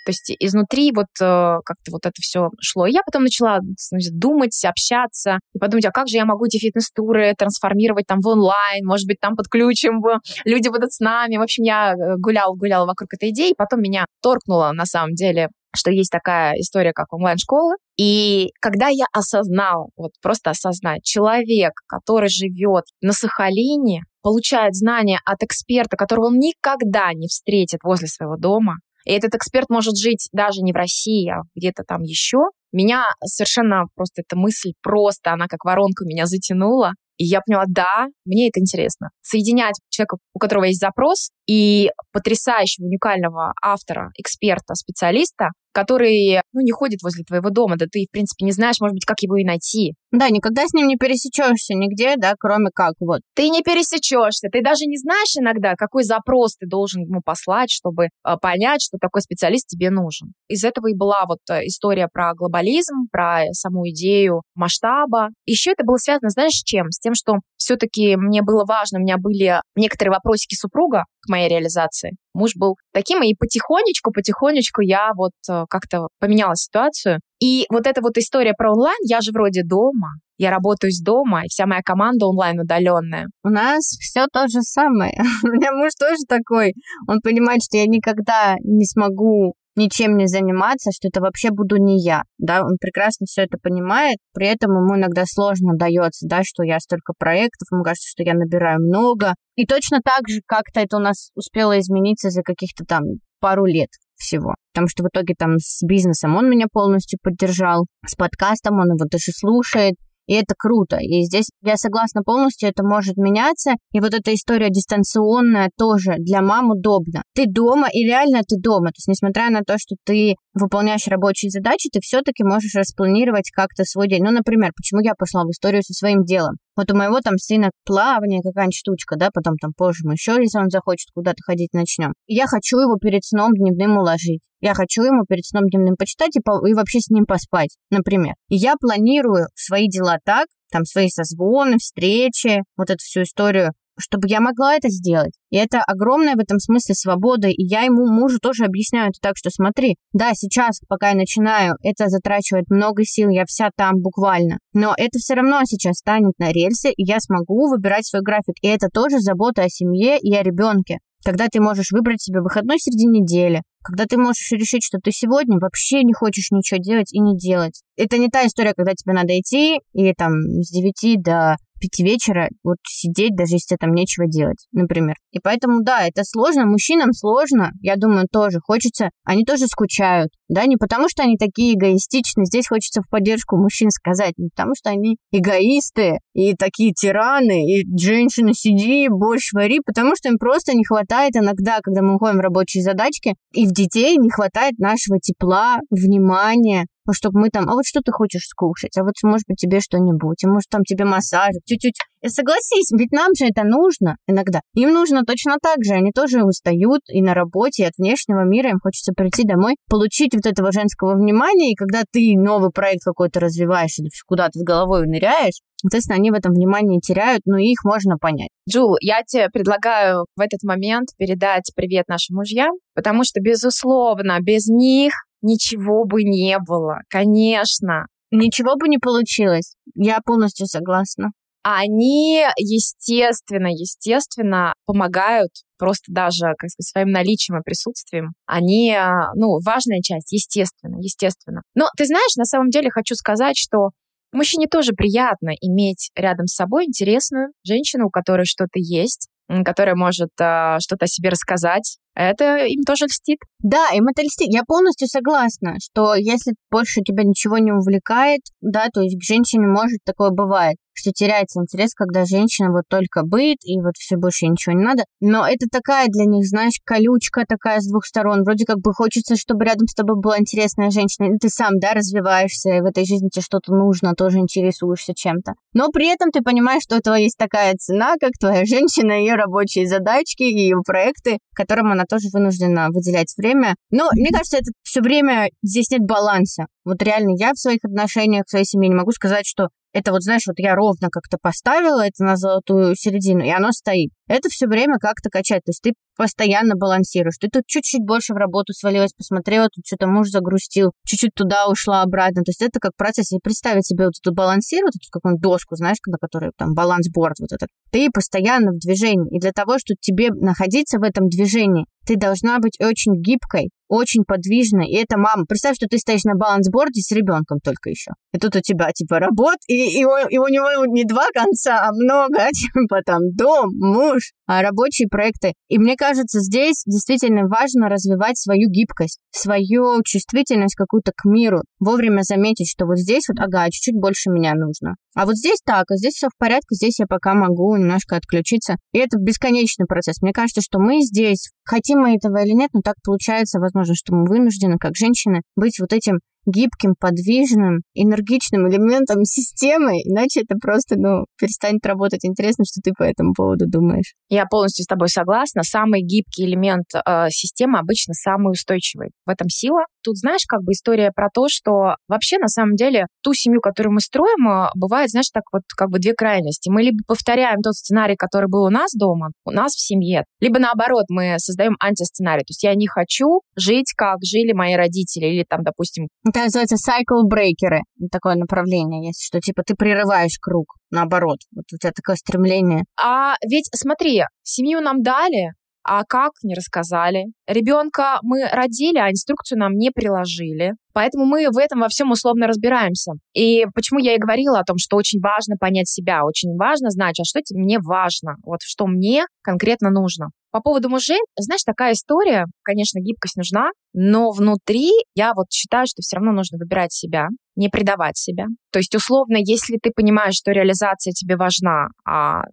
То есть изнутри вот э, как-то вот это все шло. И я потом начала значит, думать, общаться и подумать, а как же я могу эти фитнес-туры трансформировать там в онлайн, может быть, там подключим, люди будут с нами. В общем, я э, гуляла, гуляла вокруг этой идеи, потом меня торкнуло на самом деле что есть такая история, как онлайн-школы. И когда я осознал, вот просто осознать, человек, который живет на Сахалине, получает знания от эксперта, которого он никогда не встретит возле своего дома, и этот эксперт может жить даже не в России, а где-то там еще, меня совершенно просто эта мысль просто, она как воронка меня затянула. И я поняла, да, мне это интересно. Соединять человека, у которого есть запрос, и потрясающего, уникального автора, эксперта, специалиста, который, ну, не ходит возле твоего дома, да ты, в принципе, не знаешь, может быть, как его и найти. Да, никогда с ним не пересечешься нигде, да, кроме как вот. Ты не пересечешься, ты даже не знаешь иногда, какой запрос ты должен ему послать, чтобы э, понять, что такой специалист тебе нужен. Из этого и была вот э, история про глобализм, про саму идею масштаба. Еще это было связано, знаешь, с чем? С тем, что все-таки мне было важно, у меня были некоторые вопросики супруга к моей реализации. Муж был таким, и потихонечку, потихонечку я вот э, как-то поменяла ситуацию. И вот эта вот история про онлайн, я же вроде дома, я работаю из дома, и вся моя команда онлайн удаленная. У нас все то же самое. [laughs] У меня муж тоже такой. Он понимает, что я никогда не смогу ничем не заниматься, что это вообще буду не я, да, он прекрасно все это понимает, при этом ему иногда сложно дается, да, что я столько проектов, ему кажется, что я набираю много, и точно так же как-то это у нас успело измениться за каких-то там пару лет всего. Потому что в итоге там с бизнесом он меня полностью поддержал, с подкастом он его даже слушает, и это круто. И здесь я согласна полностью, это может меняться. И вот эта история дистанционная тоже для мам удобно. Ты дома, и реально ты дома. То есть, несмотря на то, что ты выполняешь рабочие задачи, ты все-таки можешь распланировать как-то свой день. Ну, например, почему я пошла в историю со своим делом. Вот у моего там сына плавание, какая-нибудь штучка, да, потом там позже мы еще, если он захочет куда-то ходить, начнем. я хочу его перед сном дневным уложить. Я хочу ему перед сном дневным почитать и, по- и вообще с ним поспать, например. И я планирую свои дела так, там свои созвоны, встречи, вот эту всю историю чтобы я могла это сделать. И это огромная в этом смысле свобода. И я ему, мужу, тоже объясняю это так, что смотри, да, сейчас, пока я начинаю, это затрачивает много сил, я вся там буквально. Но это все равно сейчас станет на рельсе, и я смогу выбирать свой график. И это тоже забота о семье и о ребенке. Когда ты можешь выбрать себе выходной среди недели, когда ты можешь решить, что ты сегодня вообще не хочешь ничего делать и не делать. Это не та история, когда тебе надо идти и там с 9 до пяти вечера вот сидеть, даже если там нечего делать, например. И поэтому, да, это сложно, мужчинам сложно, я думаю, тоже хочется, они тоже скучают, да, не потому что они такие эгоистичны, здесь хочется в поддержку мужчин сказать, не потому что они эгоисты и такие тираны, и женщина сиди, борщ вари, потому что им просто не хватает иногда, когда мы уходим в рабочие задачки, и в детей не хватает нашего тепла, внимания, чтобы мы там, а вот что ты хочешь скушать, а вот, может быть, тебе что-нибудь, а может, там тебе массаж, чуть-чуть. И согласись, ведь нам же это нужно иногда. Им нужно точно так же, они тоже устают и на работе, и от внешнего мира, им хочется прийти домой, получить вот этого женского внимания, и когда ты новый проект какой-то развиваешь или куда-то с головой ныряешь, Соответственно, они в этом внимании теряют, но их можно понять. Джул, я тебе предлагаю в этот момент передать привет нашим мужьям, потому что, безусловно, без них ничего бы не было, конечно. Ничего бы не получилось. Я полностью согласна. Они, естественно, естественно, помогают просто даже, как сказать, своим наличием и присутствием. Они, а, ну, важная часть, естественно, естественно. Но ты знаешь, на самом деле хочу сказать, что мужчине тоже приятно иметь рядом с собой интересную женщину, у которой что-то есть, которая может э, что-то о себе рассказать, это им тоже льстит. Да, им это льстит. Я полностью согласна, что если больше тебя ничего не увлекает, да, то есть к женщине может такое бывает что теряется интерес, когда женщина вот только быт, и вот все больше ничего не надо. Но это такая для них, знаешь, колючка такая с двух сторон. Вроде как бы хочется, чтобы рядом с тобой была интересная женщина. И ты сам, да, развиваешься, и в этой жизни тебе что-то нужно, тоже интересуешься чем-то. Но при этом ты понимаешь, что у этого есть такая цена, как твоя женщина, ее рабочие задачки, ее проекты, которым она тоже вынуждена выделять время. Но мне кажется, это все время здесь нет баланса. Вот реально я в своих отношениях, в своей семье не могу сказать, что это вот, знаешь, вот я ровно как-то поставила это на золотую середину, и оно стоит. Это все время как-то качать. То есть ты постоянно балансируешь. Ты тут чуть-чуть больше в работу свалилась, посмотрела, тут что-то муж загрустил, чуть-чуть туда ушла обратно. То есть это как процесс. И представить себе вот эту балансировать, эту какую-нибудь доску, знаешь, на которой там балансборд вот этот. Ты постоянно в движении. И для того, чтобы тебе находиться в этом движении, ты должна быть очень гибкой, очень подвижный, и это мама. Представь, что ты стоишь на балансборде с ребенком только еще. И тут у тебя, типа, работа, и, и, и у него не два конца, а много, [laughs] типа, там, дом, муж, рабочие проекты. И мне кажется, здесь действительно важно развивать свою гибкость, свою чувствительность какую-то к миру, вовремя заметить, что вот здесь вот, ага, чуть-чуть больше меня нужно. А вот здесь так, а здесь все в порядке, здесь я пока могу немножко отключиться. И это бесконечный процесс. Мне кажется, что мы здесь, хотим мы этого или нет, но так получается, возможно, что мы вынуждены, как женщины, быть вот этим гибким, подвижным, энергичным элементом системы, иначе это просто, ну, перестанет работать. Интересно, что ты по этому поводу думаешь. Я полностью с тобой согласна. Самый гибкий элемент э, системы обычно самый устойчивый. В этом сила. Тут, знаешь, как бы история про то, что вообще на самом деле ту семью, которую мы строим, э, бывает, знаешь, так вот как бы две крайности. Мы либо повторяем тот сценарий, который был у нас дома, у нас в семье, либо наоборот, мы создаем антисценарий. То есть я не хочу жить, как жили мои родители, или там, допустим, это называется cycle брейкеры. Такое направление есть, что типа ты прерываешь круг. Наоборот, вот у тебя такое стремление. А ведь смотри, семью нам дали, а как не рассказали. Ребенка мы родили, а инструкцию нам не приложили. Поэтому мы в этом во всем условно разбираемся. И почему я и говорила о том, что очень важно понять себя, очень важно знать, а что мне важно, вот что мне конкретно нужно. По поводу мужей, знаешь, такая история, конечно, гибкость нужна, но внутри я вот считаю, что все равно нужно выбирать себя, не предавать себя. То есть, условно, если ты понимаешь, что реализация тебе важна, а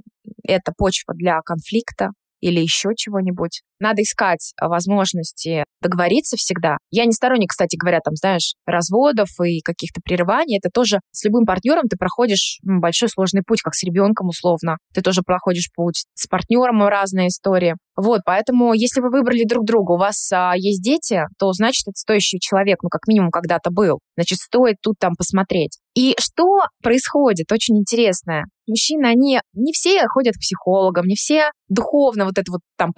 это почва для конфликта, или еще чего-нибудь. Надо искать возможности договориться всегда. Я не сторонник, кстати говоря, там, знаешь, разводов и каких-то прерываний. Это тоже с любым партнером ты проходишь большой сложный путь, как с ребенком условно. Ты тоже проходишь путь с партнером, разные истории. Вот, поэтому, если вы выбрали друг друга, у вас а, есть дети, то значит, это стоящий человек, ну, как минимум, когда-то был. Значит, стоит тут там посмотреть. И что происходит? Очень интересное. Мужчины, они не все ходят к психологам, не все духовно вот это вот там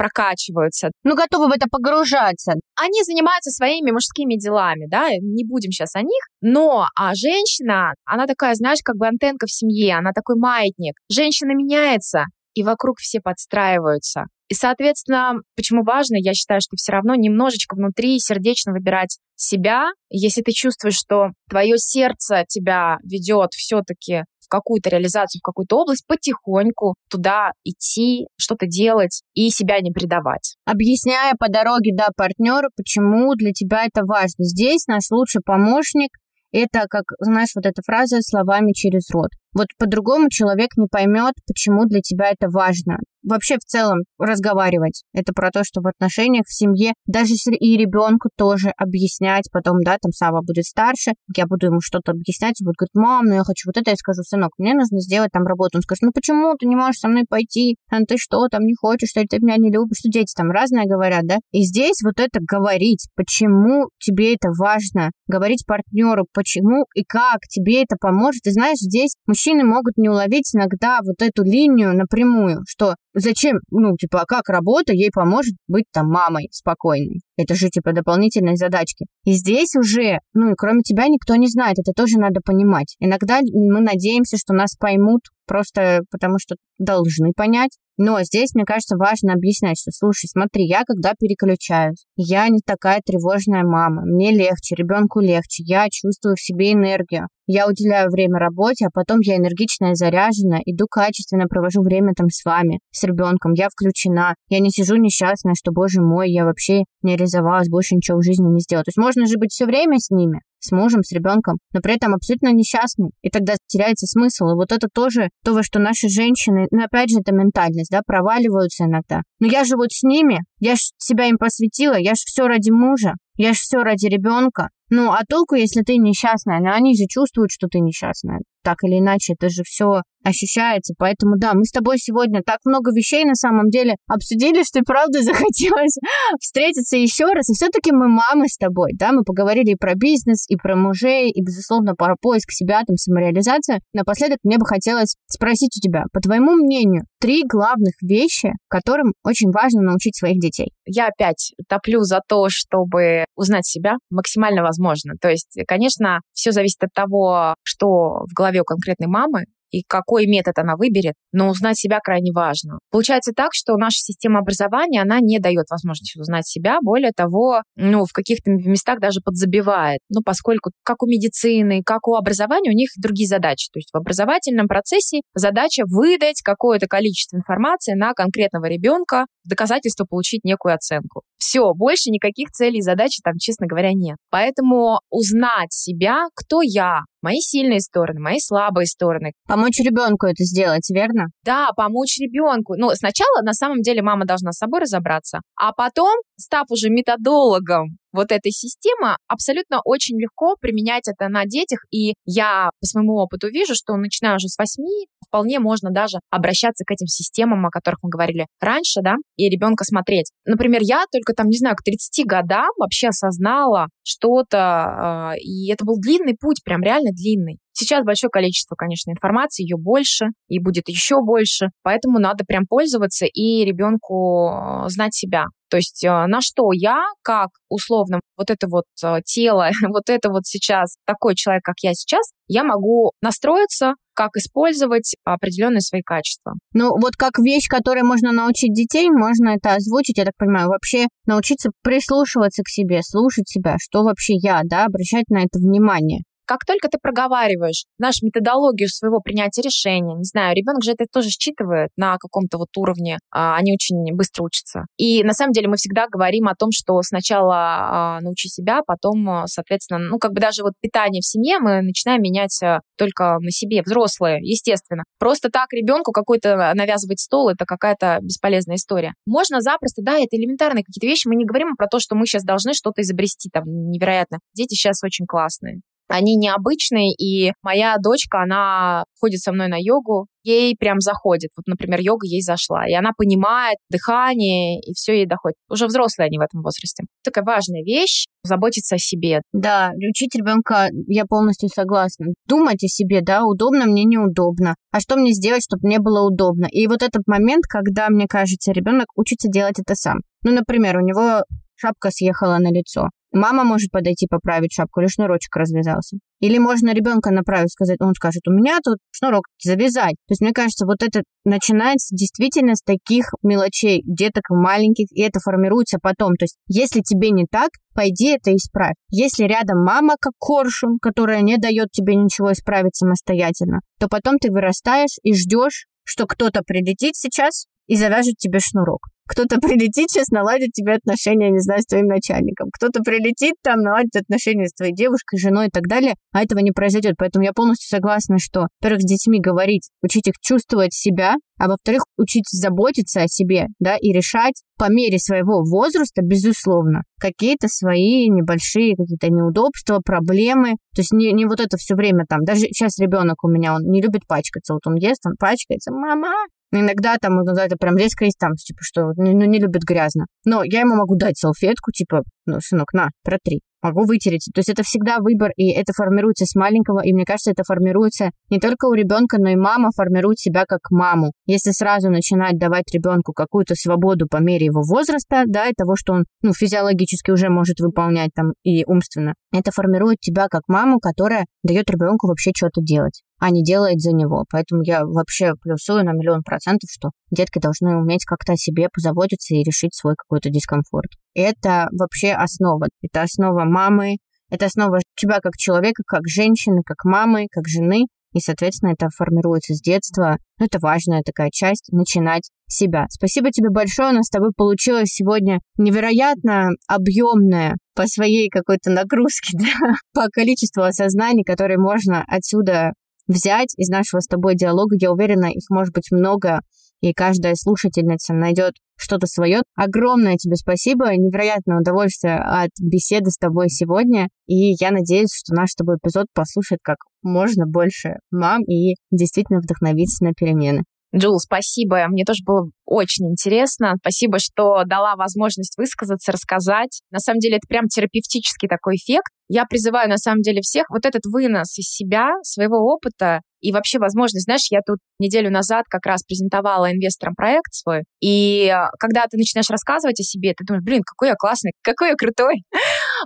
прокачиваются. Ну, готовы в это погружаться. Они занимаются своими мужскими делами, да, не будем сейчас о них. Но а женщина, она такая, знаешь, как бы антенка в семье, она такой маятник. Женщина меняется, и вокруг все подстраиваются. И, соответственно, почему важно, я считаю, что все равно немножечко внутри сердечно выбирать себя. Если ты чувствуешь, что твое сердце тебя ведет все-таки в какую-то реализацию, в какую-то область, потихоньку туда идти, что-то делать и себя не предавать. Объясняя по дороге, да, партнеру, почему для тебя это важно. Здесь наш лучший помощник это, как, знаешь, вот эта фраза словами через рот. Вот по-другому человек не поймет, почему для тебя это важно. Вообще в целом разговаривать. Это про то, что в отношениях, в семье, даже и ребенку тоже объяснять, потом, да, там Сава будет старше, я буду ему что-то объяснять, и будет говорить, мам, ну я хочу вот это, я скажу, сынок, мне нужно сделать там работу. Он скажет, ну почему ты не можешь со мной пойти? А ты что, там не хочешь, что ты меня не любишь? Что дети там разное говорят, да? И здесь вот это говорить, почему тебе это важно, говорить партнеру, почему и как тебе это поможет. И знаешь, здесь мужчина мужчины могут не уловить иногда вот эту линию напрямую, что зачем, ну, типа, а как работа ей поможет быть там мамой спокойной. Это же, типа, дополнительные задачки. И здесь уже, ну, и кроме тебя никто не знает, это тоже надо понимать. Иногда мы надеемся, что нас поймут просто потому, что должны понять. Но здесь, мне кажется, важно объяснять, что, слушай, смотри, я когда переключаюсь, я не такая тревожная мама, мне легче, ребенку легче, я чувствую в себе энергию, я уделяю время работе, а потом я энергичная, заряжена, иду качественно, провожу время там с вами, с ребенком, я включена, я не сижу несчастная, что, боже мой, я вообще не реализовалась, больше ничего в жизни не сделала. То есть можно же быть все время с ними, с мужем, с ребенком, но при этом абсолютно несчастный. И тогда теряется смысл. И вот это тоже то, во что наши женщины, ну опять же, это ментальность, да, проваливаются иногда. Но я же вот с ними, я же себя им посвятила, я же все ради мужа, я же все ради ребенка. Ну, а толку, если ты несчастная? Но они же чувствуют, что ты несчастная. Так или иначе, это же все ощущается. Поэтому да, мы с тобой сегодня так много вещей на самом деле обсудили, что и правда [laughs] захотелось встретиться еще раз. И все-таки мы мамы с тобой, да, мы поговорили и про бизнес, и про мужей, и, безусловно, про поиск себя, там, самореализацию. Напоследок мне бы хотелось спросить у тебя, по твоему мнению, три главных вещи, которым очень важно научить своих детей. Я опять топлю за то, чтобы узнать себя максимально возможно. То есть, конечно, все зависит от того, что в голове у конкретной мамы, и какой метод она выберет, но узнать себя крайне важно. Получается так, что наша система образования, она не дает возможности узнать себя, более того, ну, в каких-то местах даже подзабивает, ну, поскольку как у медицины, как у образования, у них другие задачи. То есть в образовательном процессе задача выдать какое-то количество информации на конкретного ребенка, доказательство получить некую оценку. Все, больше никаких целей и задач там, честно говоря, нет. Поэтому узнать себя, кто я, мои сильные стороны, мои слабые стороны. Помочь ребенку это сделать, верно? Да, помочь ребенку. Ну, сначала, на самом деле, мама должна с собой разобраться, а потом, став уже методологом вот этой системы, абсолютно очень легко применять это на детях. И я по своему опыту вижу, что начиная уже с 8, вполне можно даже обращаться к этим системам, о которых мы говорили раньше, да, и ребенка смотреть. Например, я только там, не знаю, к 30 годам вообще осознала что-то, э, и это был длинный путь, прям реально длинный. Сейчас большое количество, конечно, информации, ее больше и будет еще больше, поэтому надо прям пользоваться и ребенку э, знать себя. То есть э, на что я, как условно вот это вот э, тело, [laughs] вот это вот сейчас такой человек, как я сейчас, я могу настроиться, как использовать определенные свои качества. Ну, вот как вещь, которой можно научить детей, можно это озвучить, я так понимаю, вообще научиться прислушиваться к себе, слушать себя, что вообще я, да, обращать на это внимание. Как только ты проговариваешь нашу методологию своего принятия решения, не знаю, ребенок же это тоже считывает на каком-то вот уровне, а, они очень быстро учатся. И на самом деле мы всегда говорим о том, что сначала а, научи себя, потом, а, соответственно, ну как бы даже вот питание в семье мы начинаем менять только на себе, взрослые, естественно. Просто так ребенку какой-то навязывать стол, это какая-то бесполезная история. Можно запросто, да, это элементарные какие-то вещи, мы не говорим про то, что мы сейчас должны что-то изобрести, там, невероятно. Дети сейчас очень классные они необычные, и моя дочка, она ходит со мной на йогу, ей прям заходит. Вот, например, йога ей зашла, и она понимает дыхание, и все ей доходит. Уже взрослые они в этом возрасте. Такая важная вещь — заботиться о себе. Да, учить ребенка, я полностью согласна. Думать о себе, да, удобно мне, неудобно. А что мне сделать, чтобы мне было удобно? И вот этот момент, когда, мне кажется, ребенок учится делать это сам. Ну, например, у него шапка съехала на лицо. Мама может подойти поправить шапку, или шнурочек развязался. Или можно ребенка направить, сказать, он скажет, у меня тут шнурок завязать. То есть, мне кажется, вот это начинается действительно с таких мелочей, деток маленьких, и это формируется потом. То есть, если тебе не так, пойди это исправь. Если рядом мама как коршун, которая не дает тебе ничего исправить самостоятельно, то потом ты вырастаешь и ждешь, что кто-то прилетит сейчас и завяжет тебе шнурок. Кто-то прилетит сейчас, наладит тебе отношения, не знаю, с твоим начальником. Кто-то прилетит там, наладит отношения с твоей девушкой, женой и так далее, а этого не произойдет. Поэтому я полностью согласна, что, во-первых, с детьми говорить, учить их чувствовать себя, а во-вторых, учить заботиться о себе, да, и решать по мере своего возраста, безусловно, какие-то свои небольшие какие-то неудобства, проблемы. То есть не, не вот это все время там. Даже сейчас ребенок у меня, он не любит пачкаться. Вот он ест, он пачкается. Мама, Иногда там, ну, это прям резко есть там, типа, что ну, не любит грязно. Но я ему могу дать салфетку, типа, ну, сынок, на, протри могу вытереть. То есть это всегда выбор, и это формируется с маленького, и мне кажется, это формируется не только у ребенка, но и мама формирует себя как маму. Если сразу начинать давать ребенку какую-то свободу по мере его возраста, да, и того, что он, ну, физиологически уже может выполнять там и умственно, это формирует тебя как маму, которая дает ребенку вообще что-то делать а не делает за него. Поэтому я вообще плюсую на миллион процентов, что детки должны уметь как-то о себе позаботиться и решить свой какой-то дискомфорт. Это вообще основа. Это основа мамы, это основа тебя как человека, как женщины, как мамы, как жены. И, соответственно, это формируется с детства. Ну, это важная такая часть, начинать себя. Спасибо тебе большое. У нас с тобой получилось сегодня невероятно объемное по своей какой-то нагрузке, [laughs] да, по количеству осознаний, которые можно отсюда взять из нашего с тобой диалога. Я уверена, их может быть много, и каждая слушательница найдет что-то свое. Огромное тебе спасибо, невероятное удовольствие от беседы с тобой сегодня. И я надеюсь, что наш с тобой эпизод послушает как можно больше мам и действительно вдохновится на перемены. Джул, спасибо. Мне тоже было очень интересно. Спасибо, что дала возможность высказаться, рассказать. На самом деле, это прям терапевтический такой эффект. Я призываю, на самом деле, всех вот этот вынос из себя, своего опыта и вообще возможность, знаешь, я тут неделю назад как раз презентовала инвесторам проект свой, и э, когда ты начинаешь рассказывать о себе, ты думаешь, блин, какой я классный, какой я крутой. [laughs]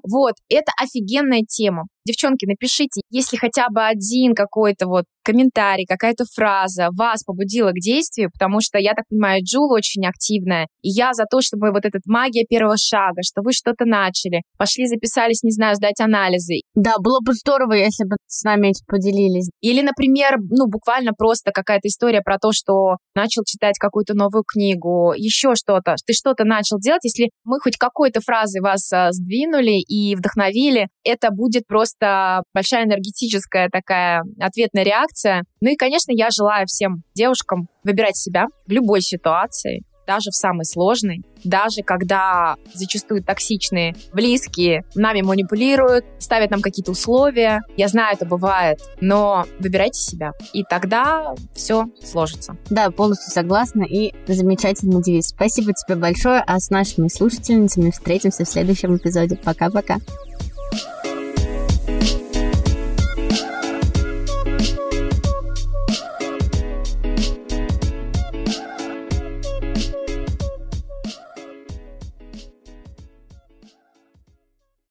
Вот, это офигенная тема. Девчонки, напишите, если хотя бы один какой-то вот комментарий, какая-то фраза вас побудила к действию, потому что, я так понимаю, Джул очень активная, и я за то, чтобы вот этот магия первого шага, что вы что-то начали, пошли, записались, не знаю, сдать анализы. Да, было бы здорово, если бы с нами поделились. Или, например, ну, буквально просто какая-то история про то, что начал читать какую-то новую книгу, еще что-то, ты что-то начал делать, если мы хоть какой-то фразой вас а, сдвинули и вдохновили, это будет просто большая энергетическая такая ответная реакция. Ну и, конечно, я желаю всем девушкам выбирать себя в любой ситуации, даже в самой сложной, даже когда зачастую токсичные близкие нами манипулируют, ставят нам какие-то условия. Я знаю, это бывает, но выбирайте себя, и тогда все сложится. Да, полностью согласна, и замечательный девиз. Спасибо тебе большое, а с нашими слушательницами встретимся в следующем эпизоде. Пока-пока.